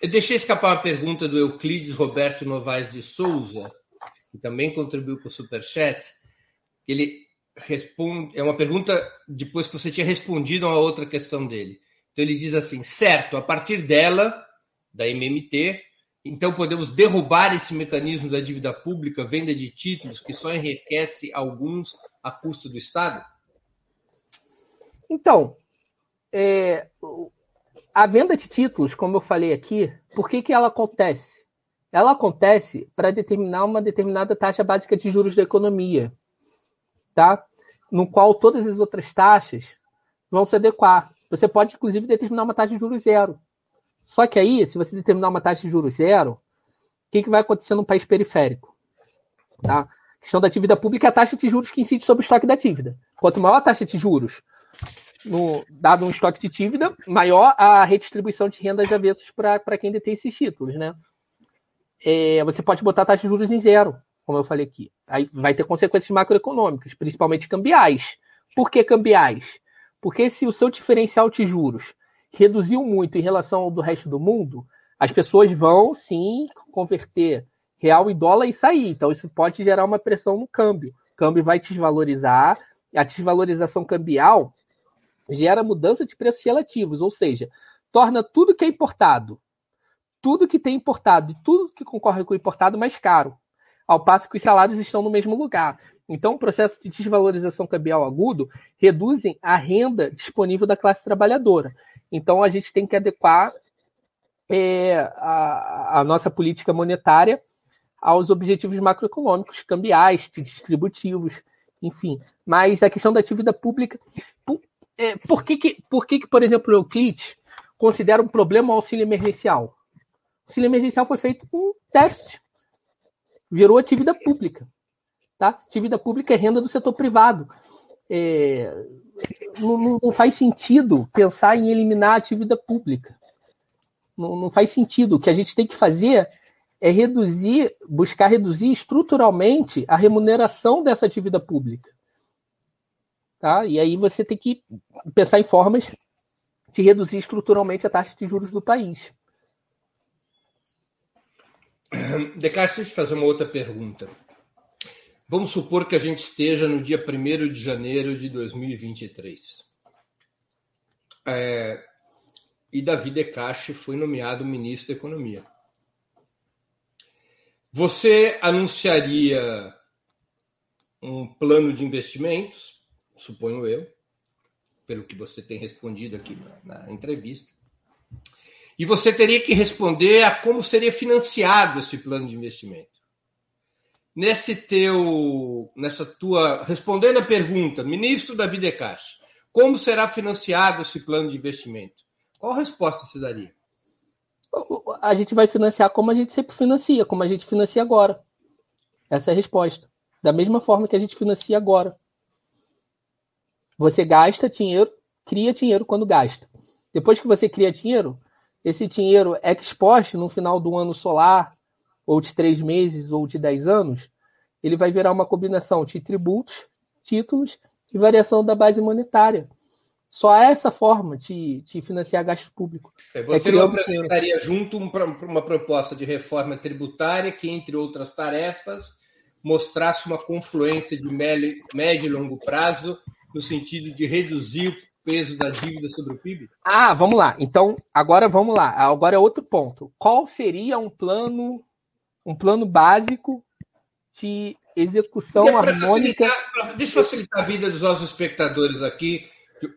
Eu deixei escapar uma pergunta do Euclides Roberto Novaes de Souza, que também contribuiu com o Superchat. Ele responde. É uma pergunta depois que você tinha respondido a uma outra questão dele. Então ele diz assim: certo, a partir dela, da MMT, então podemos derrubar esse mecanismo da dívida pública, venda de títulos, que só enriquece alguns a custo do Estado? Então, é, a venda de títulos, como eu falei aqui, por que, que ela acontece? Ela acontece para determinar uma determinada taxa básica de juros da economia, tá? No qual todas as outras taxas vão se adequar. Você pode, inclusive, determinar uma taxa de juros zero. Só que aí, se você determinar uma taxa de juros zero, o que, que vai acontecer num país periférico? Tá? A questão da dívida pública é a taxa de juros que incide sobre o estoque da dívida. Quanto maior a taxa de juros, no, dado um estoque de dívida, maior a redistribuição de rendas avessas para quem detém esses títulos, né? É, você pode botar taxa de juros em zero, como eu falei aqui. Aí vai ter consequências macroeconômicas, principalmente cambiais. Por que cambiais? Porque se o seu diferencial de juros reduziu muito em relação ao do resto do mundo, as pessoas vão sim converter real em dólar e sair. Então isso pode gerar uma pressão no câmbio. O câmbio vai desvalorizar. A desvalorização cambial gera mudança de preços relativos, ou seja, torna tudo que é importado, tudo que tem importado e tudo que concorre com o importado mais caro, ao passo que os salários estão no mesmo lugar. Então, o processo de desvalorização cambial agudo reduzem a renda disponível da classe trabalhadora. Então, a gente tem que adequar é, a, a nossa política monetária aos objetivos macroeconômicos, cambiais, distributivos, enfim. Mas a questão da dívida pública, é, por, que, que, por que, que, por exemplo, o Euclides considera um problema o auxílio emergencial? O auxílio emergencial foi feito com déficit. Virou atividade pública. Tá? Atividade pública é renda do setor privado. É, não, não, faz sentido pensar em eliminar a atividade pública. Não, não faz sentido. O que a gente tem que fazer é reduzir, buscar reduzir estruturalmente a remuneração dessa atividade pública. Tá? E aí você tem que pensar em formas de reduzir estruturalmente a taxa de juros do país. Descartes, deixa eu fazer uma outra pergunta. Vamos supor que a gente esteja no dia 1 de janeiro de 2023. É, e Davi Descartes foi nomeado ministro da Economia. Você anunciaria um plano de investimentos suponho eu, pelo que você tem respondido aqui na, entrevista. E você teria que responder a como seria financiado esse plano de investimento. nesse teu, nessa tua, respondendo a pergunta, ministro da Videcash, como será financiado esse plano de investimento? Qual resposta você daria? A gente vai financiar como a gente sempre financia, como a gente financia agora. Essa é a resposta. Da mesma forma que a gente financia agora. Você gasta dinheiro, cria dinheiro quando gasta. Depois que você cria dinheiro, esse dinheiro é exposto no final do ano solar, ou de três meses, ou de dez anos, ele vai virar uma combinação de tributos, títulos e variação da base monetária. Só há essa forma de, de financiar gasto público. É, você é não apresentaria junto uma proposta de reforma tributária que, entre outras tarefas, mostrasse uma confluência de médio e longo prazo no sentido de reduzir o peso da dívida sobre o PIB? Ah, vamos lá. Então, agora vamos lá. Agora é outro ponto. Qual seria um plano, um plano básico de execução é harmônica? Facilitar, deixa eu facilitar a vida dos nossos espectadores aqui,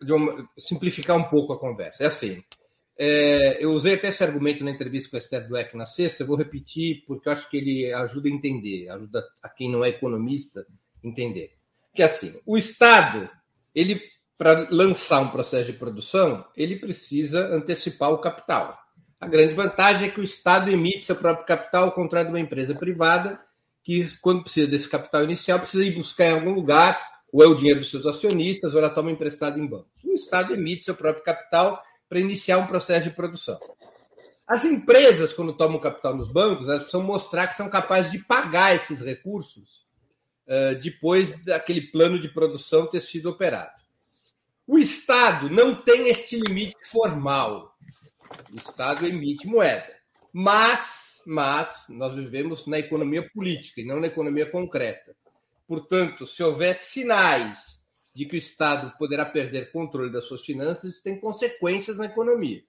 uma, simplificar um pouco a conversa. É assim. É, eu usei até esse argumento na entrevista com a Esther Dweck na sexta, eu vou repetir porque eu acho que ele ajuda a entender, ajuda a quem não é economista entender. Que é assim, o Estado ele para lançar um processo de produção, ele precisa antecipar o capital. A grande vantagem é que o Estado emite seu próprio capital, ao contrário de uma empresa privada, que, quando precisa desse capital inicial, precisa ir buscar em algum lugar, ou é o dinheiro dos seus acionistas, ou ela toma emprestado em bancos. O Estado emite seu próprio capital para iniciar um processo de produção. As empresas, quando tomam capital nos bancos, elas precisam mostrar que são capazes de pagar esses recursos depois daquele plano de produção ter sido operado. O Estado não tem este limite formal. O Estado emite moeda. Mas, mas nós vivemos na economia política e não na economia concreta. Portanto, se houver sinais de que o Estado poderá perder controle das suas finanças, isso tem consequências na economia.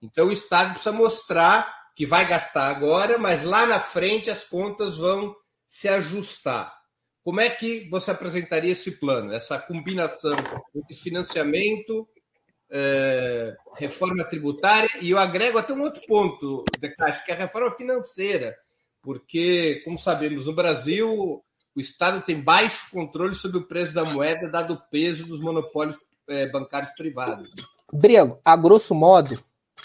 Então, o Estado precisa mostrar que vai gastar agora, mas lá na frente as contas vão se ajustar. Como é que você apresentaria esse plano, essa combinação entre financiamento, é, reforma tributária e eu agrego até um outro ponto, Decache, que é a reforma financeira, porque, como sabemos, no Brasil o Estado tem baixo controle sobre o preço da moeda, dado o peso dos monopólios é, bancários privados. Brego, a grosso modo,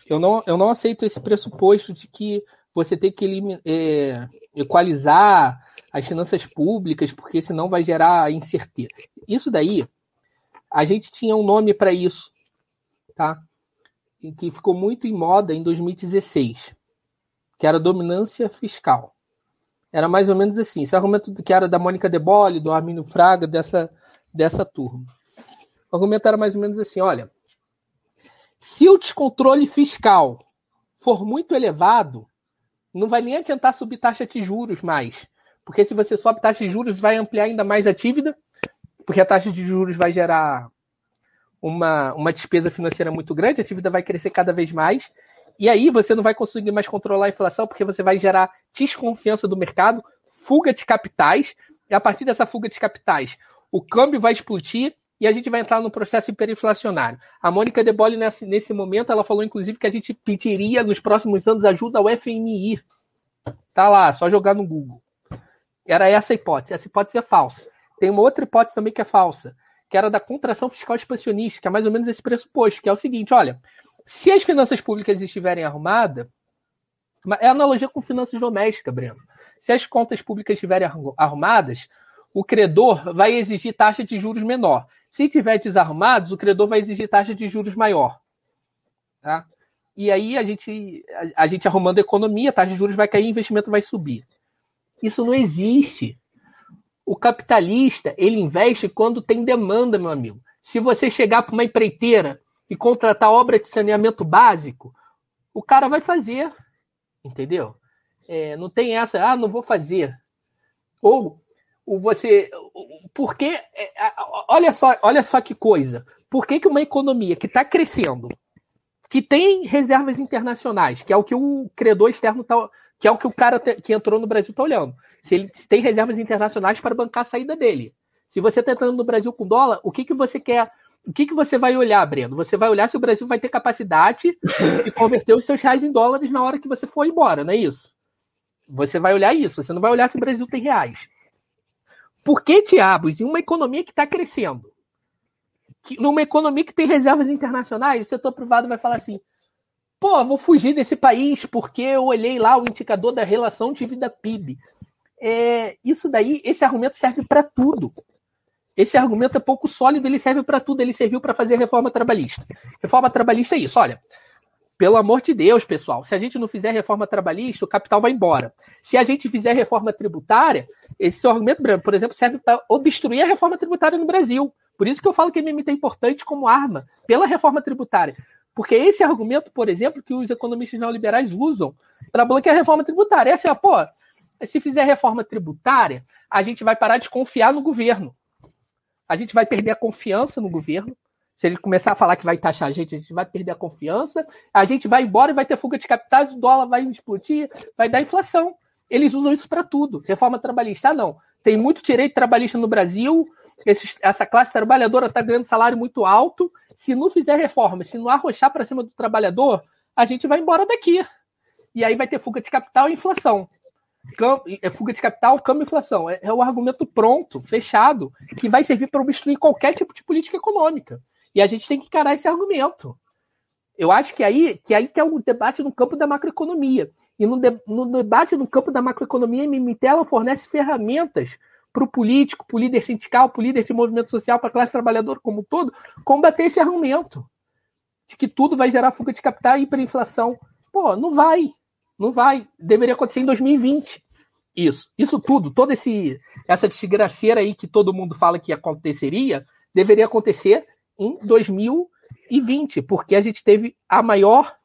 eu não, eu não aceito esse pressuposto de que você tem que é, equalizar as finanças públicas, porque senão vai gerar incerteza. Isso daí, a gente tinha um nome para isso, tá? Que ficou muito em moda em 2016, que era dominância fiscal. Era mais ou menos assim. Esse argumento que era da Mônica De Bolle, do Arminio Fraga, dessa, dessa turma. O argumento era mais ou menos assim: olha, se o descontrole fiscal for muito elevado, não vai nem adiantar subir taxa de juros mais. Porque se você sobe taxa de juros, vai ampliar ainda mais a dívida, porque a taxa de juros vai gerar uma, uma despesa financeira muito grande, a dívida vai crescer cada vez mais, e aí você não vai conseguir mais controlar a inflação, porque você vai gerar desconfiança do mercado, fuga de capitais, e a partir dessa fuga de capitais, o câmbio vai explodir e a gente vai entrar no processo hiperinflacionário. A Mônica De Bolle, nesse, nesse momento, ela falou, inclusive, que a gente pediria nos próximos anos ajuda ao FMI. Tá lá, só jogar no Google. Era essa a hipótese. Essa hipótese é falsa. Tem uma outra hipótese também que é falsa, que era da contração fiscal expansionista, que é mais ou menos esse pressuposto, que é o seguinte: olha, se as finanças públicas estiverem arrumadas, é analogia com finanças domésticas, Breno. Se as contas públicas estiverem arrumadas, o credor vai exigir taxa de juros menor. Se tiver desarrumados, o credor vai exigir taxa de juros maior. Tá? E aí a gente, a, a gente arrumando a economia, a taxa de juros vai cair, investimento vai subir. Isso não existe. O capitalista, ele investe quando tem demanda, meu amigo. Se você chegar para uma empreiteira e contratar obra de saneamento básico, o cara vai fazer. Entendeu? É, não tem essa, ah, não vou fazer. Ou você. Porque. É, olha, só, olha só que coisa. Por que, que uma economia que está crescendo, que tem reservas internacionais, que é o que o credor externo está que é o que o cara que entrou no Brasil está olhando. Se ele tem reservas internacionais para bancar a saída dele. Se você está entrando no Brasil com dólar, o que, que você quer? O que, que você vai olhar, Breno? Você vai olhar se o Brasil vai ter capacidade de converter os seus reais em dólares na hora que você for embora, não é isso? Você vai olhar isso, você não vai olhar se o Brasil tem reais. Por que diabos, em uma economia que está crescendo, que, numa economia que tem reservas internacionais, o setor privado vai falar assim: pô, vou fugir desse país porque eu olhei lá o indicador da relação dívida PIB. É, isso daí, esse argumento serve para tudo. Esse argumento é pouco sólido, ele serve para tudo. Ele serviu para fazer reforma trabalhista. Reforma trabalhista é isso, olha. Pelo amor de Deus, pessoal, se a gente não fizer reforma trabalhista, o capital vai embora. Se a gente fizer reforma tributária, esse argumento, por exemplo, serve para obstruir a reforma tributária no Brasil. Por isso que eu falo que a MMT é importante como arma pela reforma tributária. Porque esse argumento, por exemplo, que os economistas neoliberais usam para bloquear a reforma tributária. É assim, ó, pô, se fizer reforma tributária, a gente vai parar de confiar no governo. A gente vai perder a confiança no governo. Se ele começar a falar que vai taxar a gente, a gente vai perder a confiança, a gente vai embora e vai ter fuga de capitais, o dólar vai explodir, vai dar inflação. Eles usam isso para tudo. Reforma trabalhista, ah, não. Tem muito direito trabalhista no Brasil, esse, essa classe trabalhadora está ganhando salário muito alto. Se não fizer reforma, se não arrochar para cima do trabalhador, a gente vai embora daqui. E aí vai ter fuga de capital e inflação. É fuga de capital, câmbio e inflação. É, é o argumento pronto, fechado, que vai servir para obstruir qualquer tipo de política econômica. E a gente tem que encarar esse argumento. Eu acho que aí que aí tem o debate no campo da macroeconomia. E no, de, no debate no campo da macroeconomia, a MMT ela fornece ferramentas para o político, para o líder sindical, para o líder de movimento social, para a classe trabalhadora como um todo, combater esse argumento de que tudo vai gerar fuga de capital e hiperinflação. Pô, não vai. Não vai. Deveria acontecer em 2020. Isso. Isso tudo, toda esse, essa desgraceira aí que todo mundo fala que aconteceria, deveria acontecer em 2020, porque a gente teve a maior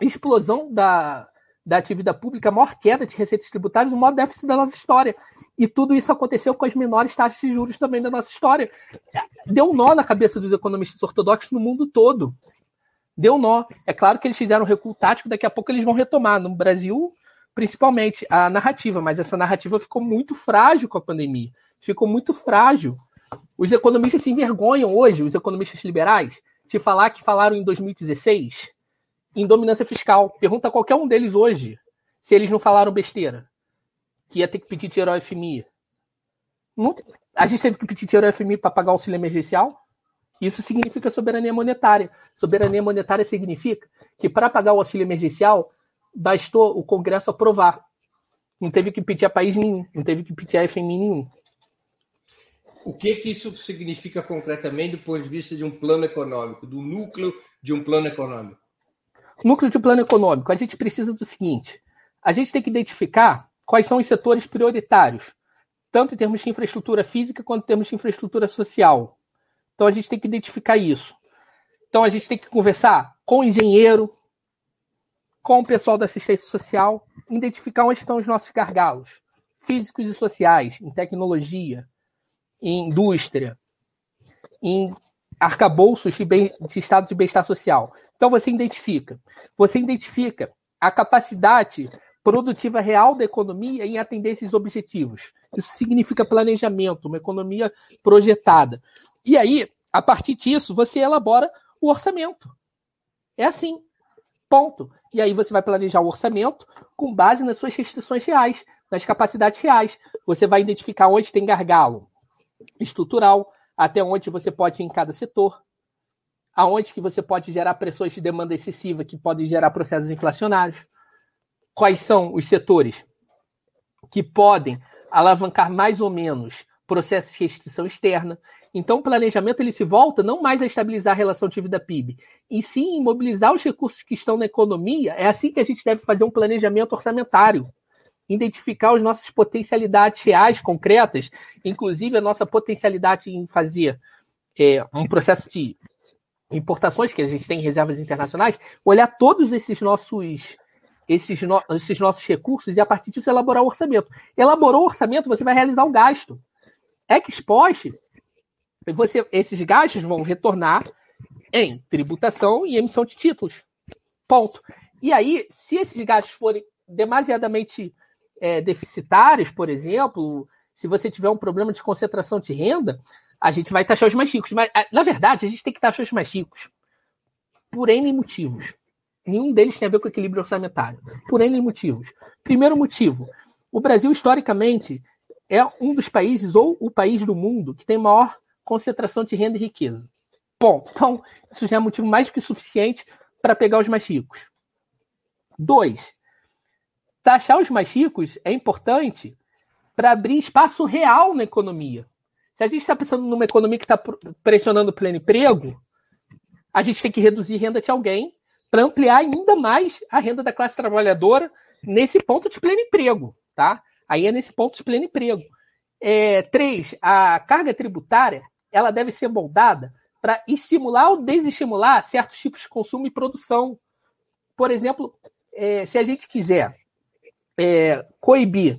explosão da, da atividade pública, a maior queda de receitas tributárias, o maior déficit da nossa história. E tudo isso aconteceu com as menores taxas de juros também da nossa história. Deu um nó na cabeça dos economistas ortodoxos no mundo todo. Deu um nó. É claro que eles fizeram um recuo tático, daqui a pouco eles vão retomar. No Brasil, principalmente, a narrativa, mas essa narrativa ficou muito frágil com a pandemia. Ficou muito frágil. Os economistas se envergonham hoje, os economistas liberais, de falar que falaram em 2016 em dominância fiscal. Pergunta a qualquer um deles hoje se eles não falaram besteira. Que ia ter que pedir dinheiro ao FMI. Não, a gente teve que pedir dinheiro ao FMI para pagar o auxílio emergencial? Isso significa soberania monetária. Soberania monetária significa que para pagar o auxílio emergencial, bastou o Congresso aprovar. Não teve que pedir a país nenhum, não teve que pedir a FMI nenhum. O que, que isso significa concretamente do ponto de vista de um plano econômico, do núcleo de um plano econômico? Núcleo de plano econômico, a gente precisa do seguinte: a gente tem que identificar quais são os setores prioritários, tanto em termos de infraestrutura física quanto em termos de infraestrutura social. Então a gente tem que identificar isso. Então a gente tem que conversar com o engenheiro, com o pessoal da assistência social, identificar onde estão os nossos gargalos físicos e sociais, em tecnologia, em indústria, em arcabouços de, bem, de estado de bem-estar social. Então você identifica. Você identifica a capacidade produtiva real da economia em atender esses objetivos. Isso significa planejamento, uma economia projetada. E aí, a partir disso, você elabora o orçamento. É assim. Ponto. E aí você vai planejar o orçamento com base nas suas restrições reais, nas capacidades reais. Você vai identificar onde tem gargalo estrutural, até onde você pode ir em cada setor, aonde que você pode gerar pressões de demanda excessiva que podem gerar processos inflacionários, quais são os setores que podem alavancar mais ou menos processos de restrição externa. Então, o planejamento ele se volta não mais a estabilizar a relação dívida-PIB, e sim mobilizar os recursos que estão na economia. É assim que a gente deve fazer um planejamento orçamentário. Identificar as nossas potencialidades reais, concretas, inclusive a nossa potencialidade em fazer é, um processo de importações, que a gente tem reservas internacionais, olhar todos esses nossos esses, no, esses nossos recursos e a partir disso elaborar o orçamento. Elaborou o orçamento, você vai realizar o gasto. Ex post, você, esses gastos vão retornar em tributação e emissão de títulos. Ponto. E aí, se esses gastos forem demasiadamente é, deficitários, por exemplo, se você tiver um problema de concentração de renda, a gente vai taxar os mais ricos. Mas, na verdade, a gente tem que taxar os mais ricos por N motivos. Nenhum deles tem a ver com equilíbrio orçamentário, por N motivos. Primeiro motivo: o Brasil, historicamente, é um dos países, ou o país do mundo, que tem maior concentração de renda e riqueza. Bom, então, isso já é motivo mais do que suficiente para pegar os mais ricos. Dois, taxar os mais ricos é importante para abrir espaço real na economia. Se a gente está pensando numa economia que está pressionando o pleno emprego, a gente tem que reduzir renda de alguém para ampliar ainda mais a renda da classe trabalhadora nesse ponto de pleno emprego, tá? Aí é nesse ponto de pleno emprego. É, três, a carga tributária ela deve ser moldada para estimular ou desestimular certos tipos de consumo e produção. Por exemplo, é, se a gente quiser é, coibir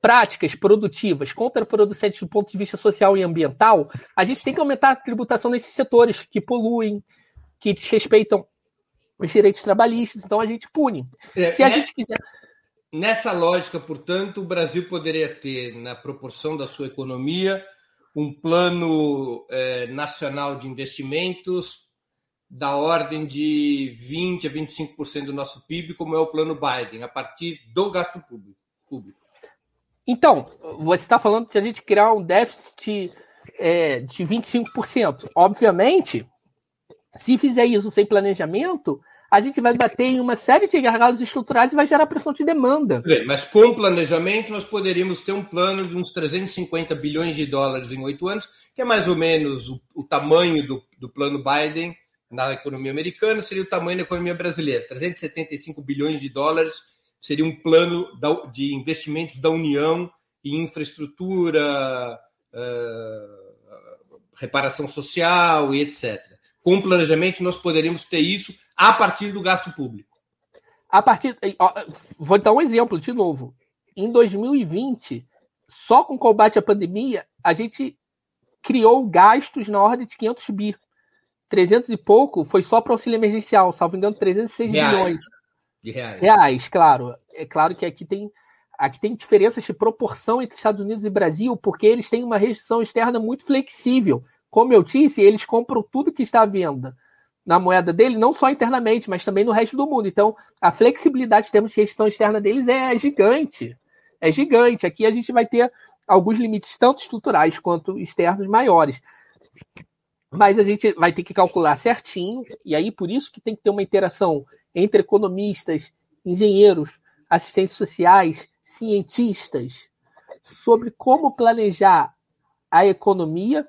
práticas produtivas contraproducentes do ponto de vista social e ambiental, a gente tem que aumentar a tributação nesses setores que poluem, que desrespeitam os direitos trabalhistas. Então a gente pune. É, Se a né? gente quiser. Nessa lógica, portanto, o Brasil poderia ter, na proporção da sua economia, um plano é, nacional de investimentos da ordem de 20% a 25% do nosso PIB, como é o plano Biden, a partir do gasto público. Então, você está falando de a gente criar um déficit é, de 25%. Obviamente, se fizer isso sem planejamento, a gente vai bater em uma série de gargalos estruturais e vai gerar pressão de demanda. Mas com planejamento, nós poderíamos ter um plano de uns 350 bilhões de dólares em oito anos, que é mais ou menos o, o tamanho do, do plano Biden na economia americana, seria o tamanho da economia brasileira. 375 bilhões de dólares seria um plano de investimentos da União em infraestrutura, uh, reparação social e etc. Com planejamento, nós poderíamos ter isso a partir do gasto público. A partir. Vou dar um exemplo de novo. Em 2020, só com combate à pandemia, a gente criou gastos na ordem de 500 bi. 300 e pouco foi só para auxílio emergencial, salvo engano, 306 reais. milhões. De reais. Reais, claro. É claro que aqui tem, aqui tem diferenças de proporção entre Estados Unidos e Brasil, porque eles têm uma restrição externa muito flexível. Como eu disse, eles compram tudo que está à venda na moeda dele, não só internamente, mas também no resto do mundo. Então, a flexibilidade em termos de gestão externa deles é gigante. É gigante. Aqui a gente vai ter alguns limites, tanto estruturais quanto externos, maiores. Mas a gente vai ter que calcular certinho, e aí por isso que tem que ter uma interação entre economistas, engenheiros, assistentes sociais, cientistas, sobre como planejar a economia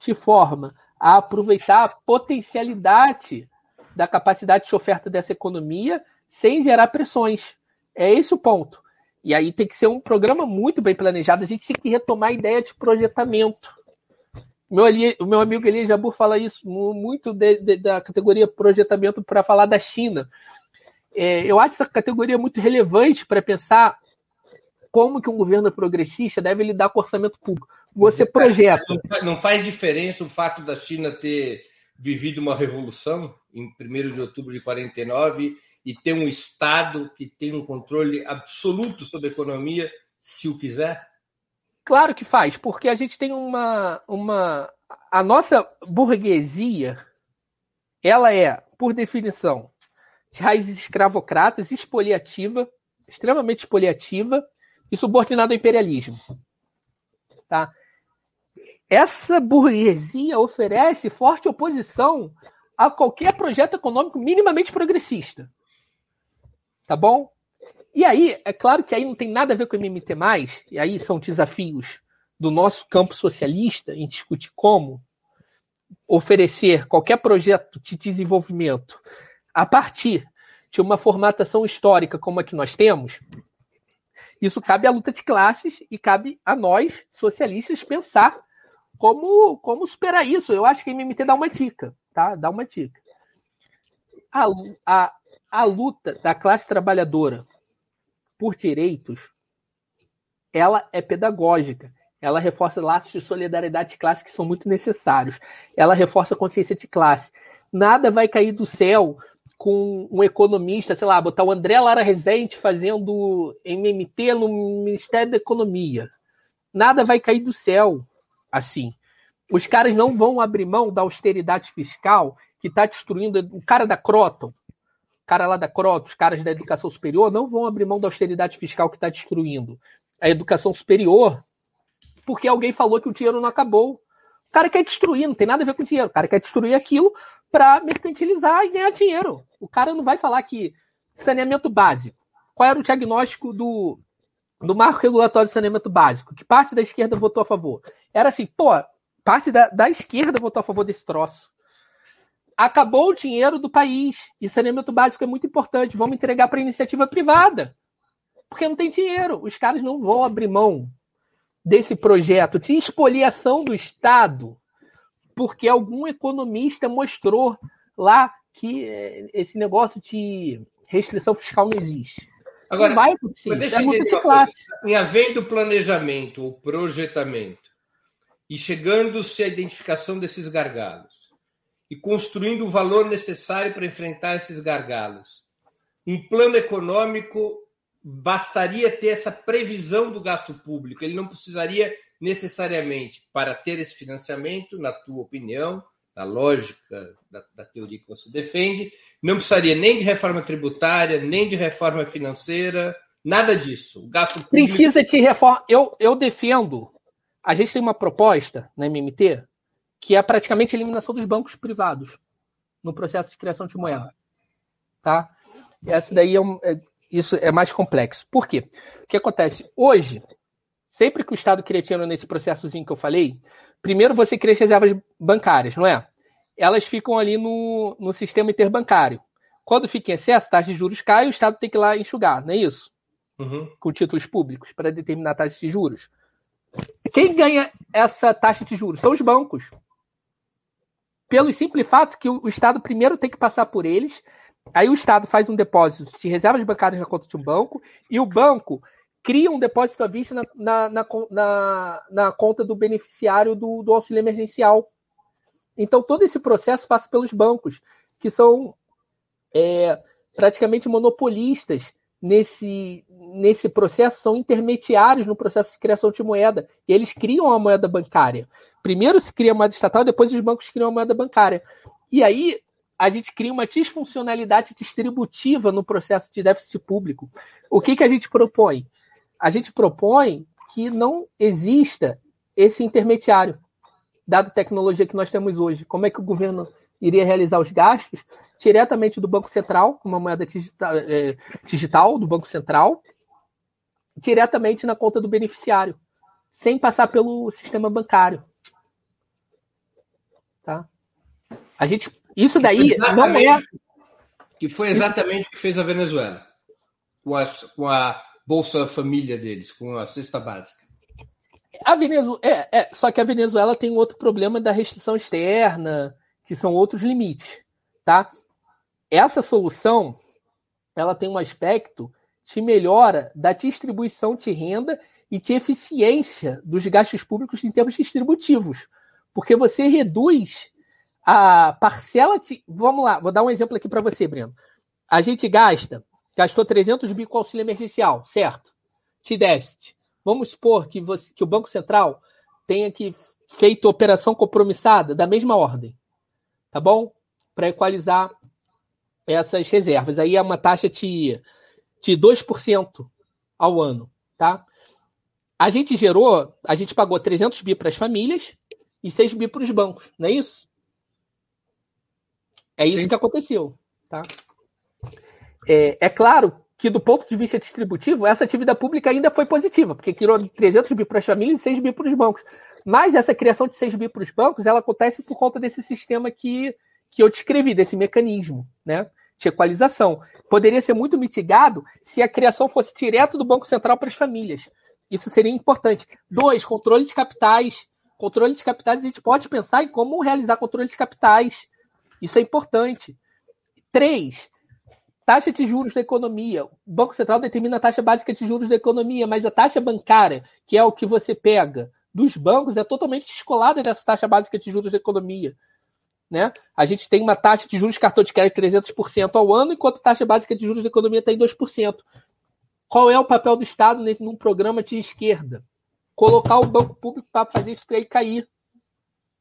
de forma a aproveitar a potencialidade da capacidade de oferta dessa economia sem gerar pressões. É esse o ponto. E aí tem que ser um programa muito bem planejado. A gente tem que retomar a ideia de projetamento. Meu, o meu amigo Elias Jabur fala isso muito de, de, da categoria projetamento para falar da China. É, eu acho essa categoria muito relevante para pensar como que um governo progressista deve lidar com o orçamento público. Você projeta. Não faz diferença o fato da China ter vivido uma revolução em 1 de outubro de 49 e ter um Estado que tem um controle absoluto sobre a economia, se o quiser? Claro que faz, porque a gente tem uma. uma a nossa burguesia, ela é, por definição, de raízes escravocratas, expoliativa, extremamente expoliativa e subordinada ao imperialismo. Tá? essa burguesia oferece forte oposição a qualquer projeto econômico minimamente progressista. Tá bom? E aí, é claro que aí não tem nada a ver com o MMT+, e aí são desafios do nosso campo socialista em discutir como oferecer qualquer projeto de desenvolvimento a partir de uma formatação histórica como a que nós temos, isso cabe à luta de classes e cabe a nós, socialistas, pensar como, como superar isso. Eu acho que a MMT dá uma dica, tá? Dá uma dica. A, a, a luta da classe trabalhadora por direitos, ela é pedagógica. Ela reforça laços de solidariedade de classe que são muito necessários. Ela reforça a consciência de classe. Nada vai cair do céu com um economista, sei lá, botar o André Lara Rezende fazendo MMT no Ministério da Economia. Nada vai cair do céu assim. Os caras não vão abrir mão da austeridade fiscal que está destruindo o cara da Croton. Caras lá da Croto, os caras da educação superior, não vão abrir mão da austeridade fiscal que está destruindo a educação superior porque alguém falou que o dinheiro não acabou. O cara quer destruir, não tem nada a ver com dinheiro. O cara quer destruir aquilo para mercantilizar e ganhar dinheiro. O cara não vai falar que saneamento básico. Qual era o diagnóstico do, do marco regulatório de saneamento básico? Que parte da esquerda votou a favor? Era assim, pô, parte da, da esquerda votou a favor desse troço acabou o dinheiro do país e saneamento básico é muito importante. Vamos entregar para iniciativa privada, porque não tem dinheiro. Os caras não vão abrir mão desse projeto de expoliação do Estado, porque algum economista mostrou lá que eh, esse negócio de restrição fiscal não existe. Agora, não vai acontecer. Deixa é muito classe. Em havendo planejamento ou projetamento e chegando-se à identificação desses gargalos, e construindo o valor necessário para enfrentar esses gargalos. Um plano econômico bastaria ter essa previsão do gasto público, ele não precisaria necessariamente, para ter esse financiamento, na tua opinião, na lógica da, da, teoria que você defende, não precisaria nem de reforma tributária, nem de reforma financeira, nada disso. O gasto público... Precisa de reforma. Eu, eu defendo. A gente tem uma proposta na MMT que é praticamente a eliminação dos bancos privados no processo de criação de moeda. Tá? Essa daí é, um, é, isso é mais complexo. Por quê? O que acontece? Hoje, sempre que o Estado cria dinheiro nesse processozinho que eu falei, primeiro você cria as reservas bancárias, não é? Elas ficam ali no, no sistema interbancário. Quando fica em excesso, a taxa de juros cai, o Estado tem que ir lá enxugar, não é isso? Uhum. Com títulos públicos para determinar a taxa de juros. Quem ganha essa taxa de juros? São os bancos pelo simples fato que o, Estado primeiro tem que passar por eles, aí o Estado faz um depósito de reservas bancárias na conta de um banco, e o banco cria um depósito à vista na, na, na, na, conta do beneficiário do, do auxílio emergencial. Então, todo esse processo passa pelos bancos, que são é, praticamente monopolistas nesse, nesse processo, são intermediários no processo de criação de moeda. E eles criam a moeda bancária. Primeiro se cria a moeda estatal, depois os bancos criam a moeda bancária. E aí a gente cria uma disfuncionalidade distributiva no processo de déficit público. O que, que a gente propõe? A gente propõe que não exista esse intermediário, dada a tecnologia que nós temos hoje. Como é que o governo iria realizar os gastos diretamente do Banco Central, com uma moeda digital, é, digital do Banco Central, diretamente na conta do beneficiário, sem passar pelo sistema bancário. Tá? A gente, isso daí não é. Que foi exatamente o que fez a Venezuela com a, com a Bolsa Família deles, com a cesta básica. A Venezuela, é, é, só que a Venezuela tem outro problema da restrição externa, que são outros limites, tá? Essa solução, ela tem um aspecto de melhora da distribuição de renda e de eficiência dos gastos públicos em termos distributivos. Porque você reduz a parcela de. Vamos lá, vou dar um exemplo aqui para você, Breno. A gente gasta, gastou 300 bi com auxílio emergencial, certo? De déficit. Vamos supor que, você, que o Banco Central tenha que feito operação compromissada da mesma ordem, tá bom? Para equalizar essas reservas. Aí é uma taxa de, de 2% ao ano, tá? A gente gerou, a gente pagou 300 bi para as famílias e 6 bi para os bancos, não é isso? É isso Sim. que aconteceu. Tá? É, é, claro que, do ponto de vista distributivo, essa atividade pública ainda foi positiva, porque criou 300 bi para as famílias e 6 bi para os bancos. Mas essa criação de 6 bi para os bancos, ela acontece por conta desse sistema que, que eu descrevi, desse mecanismo né, de equalização. Poderia ser muito mitigado se a criação fosse direto do Banco Central para as famílias. Isso seria importante. Dois, controle de capitais Controle de capitais, a gente pode pensar em como realizar controle de capitais. Isso é importante. Três, taxa de juros da economia. O Banco Central determina a taxa básica de juros da economia, mas a taxa bancária, que é o que você pega dos bancos, é totalmente descolada dessa taxa básica de juros da economia. Né? A gente tem uma taxa de juros de cartão de crédito de 300% ao ano, enquanto a taxa básica de juros da economia está em 2%. Qual é o papel do Estado nesse, num programa de esquerda? colocar o banco público para fazer isso aí cair.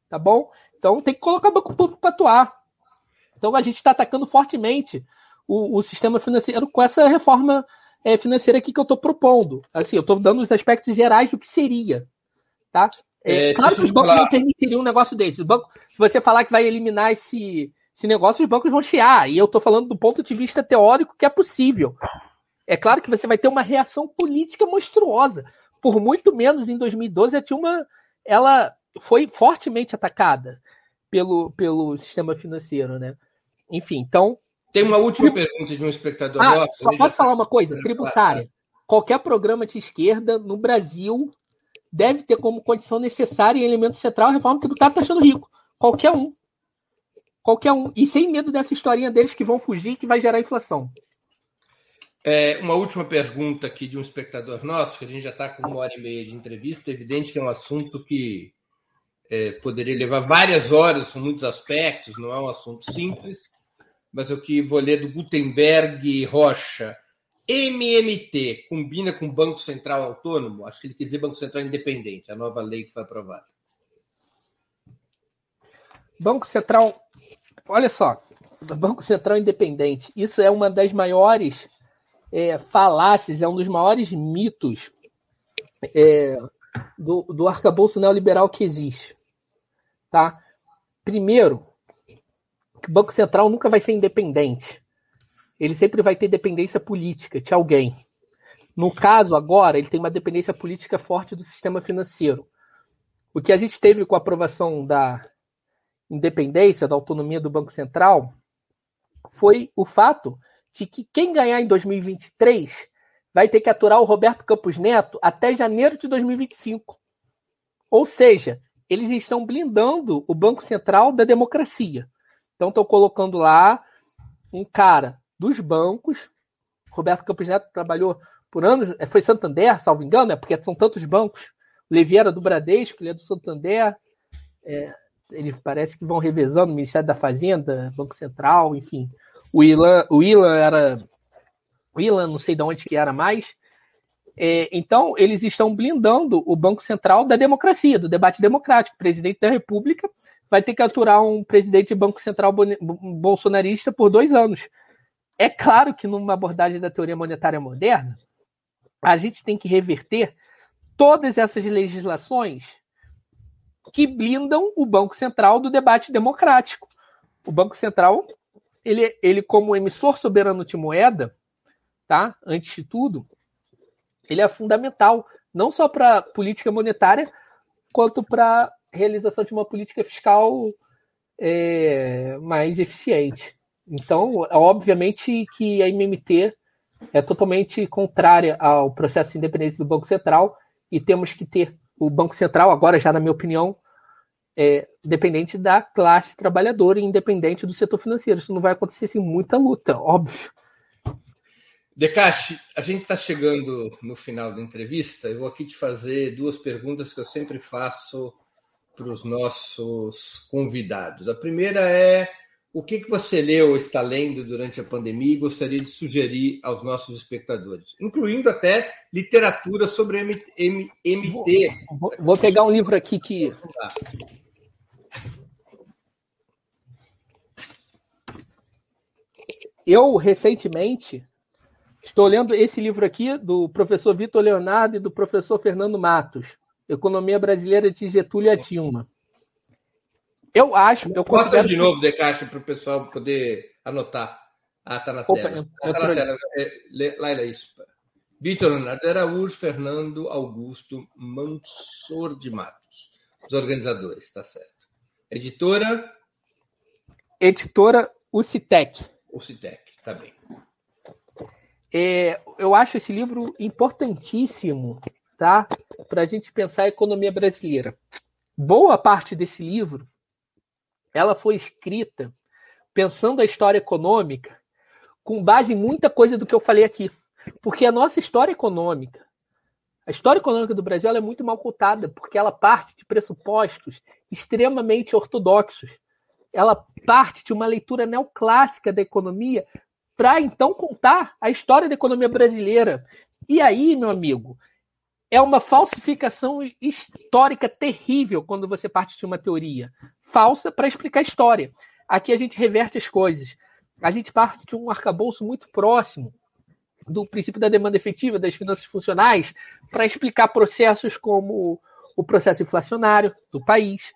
Tá bom? Então tem que colocar o banco público para atuar. Então a gente está atacando fortemente o, o sistema financeiro com essa reforma é, financeira aqui que eu estou propondo. Assim, eu estou dando os aspectos gerais do que seria. Tá? É, é, claro que os bancos falar... não permitiriam um negócio desse. Banco, se você falar que vai eliminar esse, esse negócio, os bancos vão chiar. E eu estou falando do ponto de vista teórico que é possível. É claro que você vai ter uma reação política monstruosa. Por muito menos em 2012 a Dilma ela foi fortemente atacada pelo, pelo sistema financeiro, né? Enfim, então. Tem uma última pergunta de um espectador ah. Só posso falar uma coisa? Tributária. Qualquer programa de esquerda no Brasil deve ter como condição necessária e elemento central a reforma tributária taxando rico. Qualquer um. Qualquer um. E sem medo dessa historinha deles que vão fugir que vai gerar inflação. É, uma última pergunta aqui de um espectador nosso, que a gente já está com uma hora e meia de entrevista. É evidente que é um assunto que é, poderia levar várias horas, são muitos aspectos, não é um assunto simples, mas eu que vou ler do Gutenberg Rocha. MMT combina com Banco Central Autônomo? Acho que ele quer dizer Banco Central Independente, a nova lei que foi aprovada. Banco Central, olha só, Banco Central Independente, isso é uma das maiores é, falácias, é um dos maiores mitos é, do, do arcabouço neoliberal que existe. Tá? Primeiro, que o Banco Central nunca vai ser independente. Ele sempre vai ter dependência política de alguém. No caso, agora, ele tem uma dependência política forte do sistema financeiro. O que a gente teve com a aprovação da independência, da autonomia do Banco Central, foi o fato de que quem ganhar em 2023 vai ter que aturar o Roberto Campos Neto até janeiro de 2025. Ou seja, eles estão blindando o Banco Central da democracia. Então estão colocando lá um cara dos bancos. Roberto Campos Neto trabalhou por anos, é, foi Santander, salvo engano, é porque são tantos bancos. O Levi era do Bradesco, ele é do Santander. É, eles parece que vão revezando o Ministério da Fazenda, Banco Central, enfim. O Ilan, o Ilan era. O Ilan, não sei de onde que era mais. É, então, eles estão blindando o Banco Central da democracia, do debate democrático. O presidente da República vai ter que aturar um presidente de Banco Central bolsonarista por dois anos. É claro que, numa abordagem da teoria monetária moderna, a gente tem que reverter todas essas legislações que blindam o Banco Central do debate democrático. O Banco Central ele, ele como emissor soberano de moeda, tá? Antes de tudo, ele é fundamental não só para política monetária, quanto para realização de uma política fiscal é, mais eficiente. Então, obviamente que a MMT é totalmente contrária ao processo de independência do Banco Central e temos que ter o Banco Central, agora já na minha opinião, é, dependente da classe trabalhadora e independente do setor financeiro. Isso não vai acontecer sem muita luta, óbvio. Decache, a gente está chegando no final da entrevista. Eu vou aqui te fazer duas perguntas que eu sempre faço para os nossos convidados. A primeira é o que, que você leu ou está lendo durante a pandemia e gostaria de sugerir aos nossos espectadores, incluindo até literatura sobre M M MT. Vou, vou, pegar um livro aqui que. Eu, recentemente, estou lendo esse livro aqui do professor Vitor Leonardo e do professor Fernando Matos, Economia Brasileira de Getúlio a Dilma. Eu acho. Eu Mostra de novo, De Caixa, para o pessoal poder anotar. Ah, está na Opa, tela. Ah, tá na tela. É, é isso. Vitor Leonardo Araújo, Fernando Augusto Mansor de Matos. Os organizadores, está certo. Editora? Editora Ucitec. Ucitec, tá bem. É, eu acho esse livro importantíssimo tá? para a gente pensar a economia brasileira. Boa parte desse livro ela foi escrita pensando a história econômica com base em muita coisa do que eu falei aqui. Porque a nossa história econômica, a história econômica do Brasil é muito mal contada, porque ela parte de pressupostos extremamente ortodoxos. Ela parte de uma leitura neoclássica da economia para então contar a história da economia brasileira. E aí, meu amigo, é uma falsificação histórica terrível quando você parte de uma teoria falsa para explicar a história. Aqui a gente reverte as coisas. a gente parte de um arcabouço muito próximo do princípio da demanda efetiva, das finanças funcionais, para explicar processos como o processo inflacionário do país,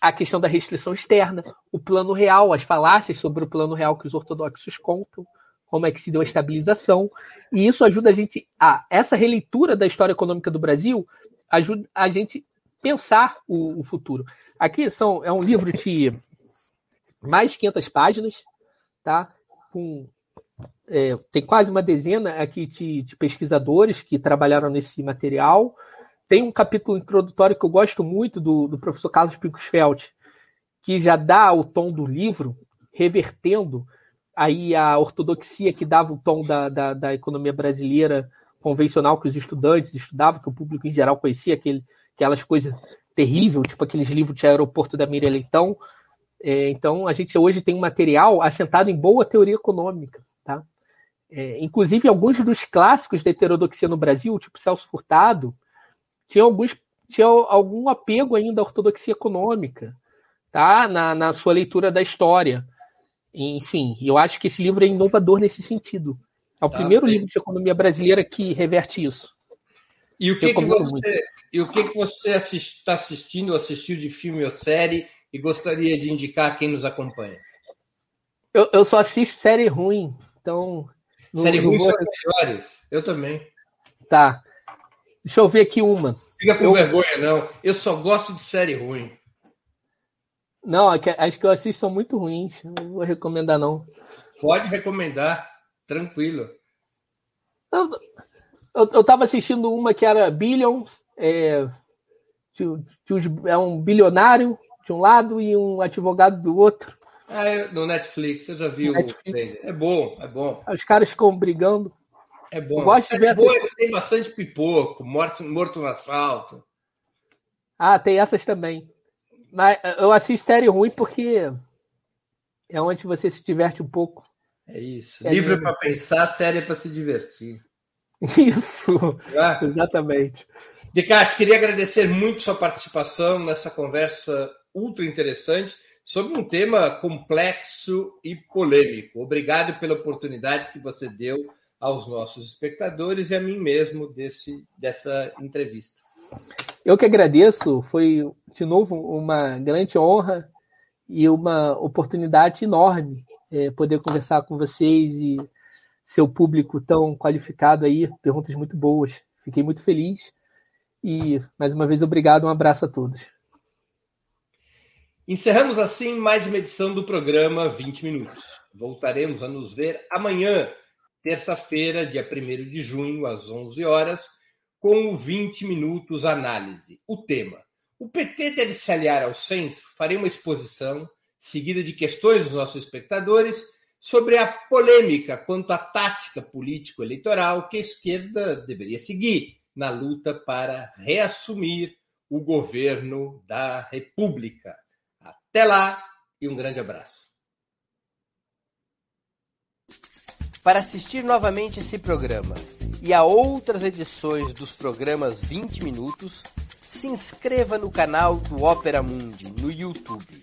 a questão da restrição externa, o plano real, as falácias sobre o plano real que os ortodoxos contam, como é que se deu a estabilização, e isso ajuda a gente a essa releitura da história econômica do Brasil ajuda a gente pensar o, o futuro. Aqui são é um livro de mais de 500 páginas, tá? Com é, tem quase uma dezena aqui de, de, pesquisadores que trabalharam nesse material. Tem um capítulo introdutório que eu gosto muito do, do professor Carlos Picosfeld, que já dá o tom do livro, revertendo aí a ortodoxia que dava o tom da, da, da, economia brasileira convencional que os estudantes estudavam, que o público em geral conhecia, aquele, aquelas coisas terríveis, tipo aqueles livros de aeroporto da Miriam Leitão. É, então, a gente hoje tem um material assentado em boa teoria econômica. Tá? É, inclusive, alguns dos clássicos da heterodoxia no Brasil, tipo Celso Furtado, tinham, alguns, tinham algum apego ainda à ortodoxia econômica tá? na, na sua leitura da história. Enfim, eu acho que esse livro é inovador nesse sentido. É o tá primeiro bem. livro de economia brasileira que reverte isso. E o que, que você, e o que, que você está assistindo, assistiu de filme ou série e gostaria de indicar a quem nos acompanha? Eu, eu só assisto série ruim, então. No, série ruim são melhores. Eu também. Tá. Deixa eu ver aqui uma. Fica com eu... vergonha, não. Eu só gosto de série ruim. Não, é as que eu assisto são muito ruins. Não vou recomendar, não. Pode recomendar, tranquilo. Eu, eu, eu tava assistindo uma que era Billion. É, é um bilionário de um lado e um advogado do outro. Ah, é no Netflix, eu já vi o É bom, é bom. Os caras ficam brigando. É bom. Eu gosto de ver é essas... Tem bastante pipoco, morto, morto no asfalto. Ah, tem essas também. Mas eu assisto série ruim porque é onde você se diverte um pouco. É isso. É Livro para pensar, série para se divertir. *laughs* Isso, é? exatamente. De Castro, queria agradecer muito sua participação nessa conversa ultra interessante sobre um tema complexo e polêmico. Obrigado pela oportunidade que você deu aos nossos espectadores e a mim mesmo desse, dessa entrevista. Eu que agradeço, foi de novo uma grande honra e uma oportunidade enorme é, poder conversar com vocês e seu público tão qualificado aí, perguntas muito boas. Fiquei muito feliz e mais uma vez obrigado, um abraço a todos. Encerramos assim mais uma edição do programa 20 Minutos. Voltaremos a nos ver amanhã, terça-feira, dia 1 de junho, às 11 horas, com o 20 Minutos Análise. O tema: O PT deve se aliar ao centro? Farei uma exposição seguida de questões dos nossos espectadores sobre a polêmica quanto à tática político-eleitoral que a esquerda deveria seguir na luta para reassumir o governo da República. Até lá e um grande abraço. Para assistir novamente esse programa e a outras edições dos programas 20 Minutos, se inscreva no canal do Opera Mundi no YouTube.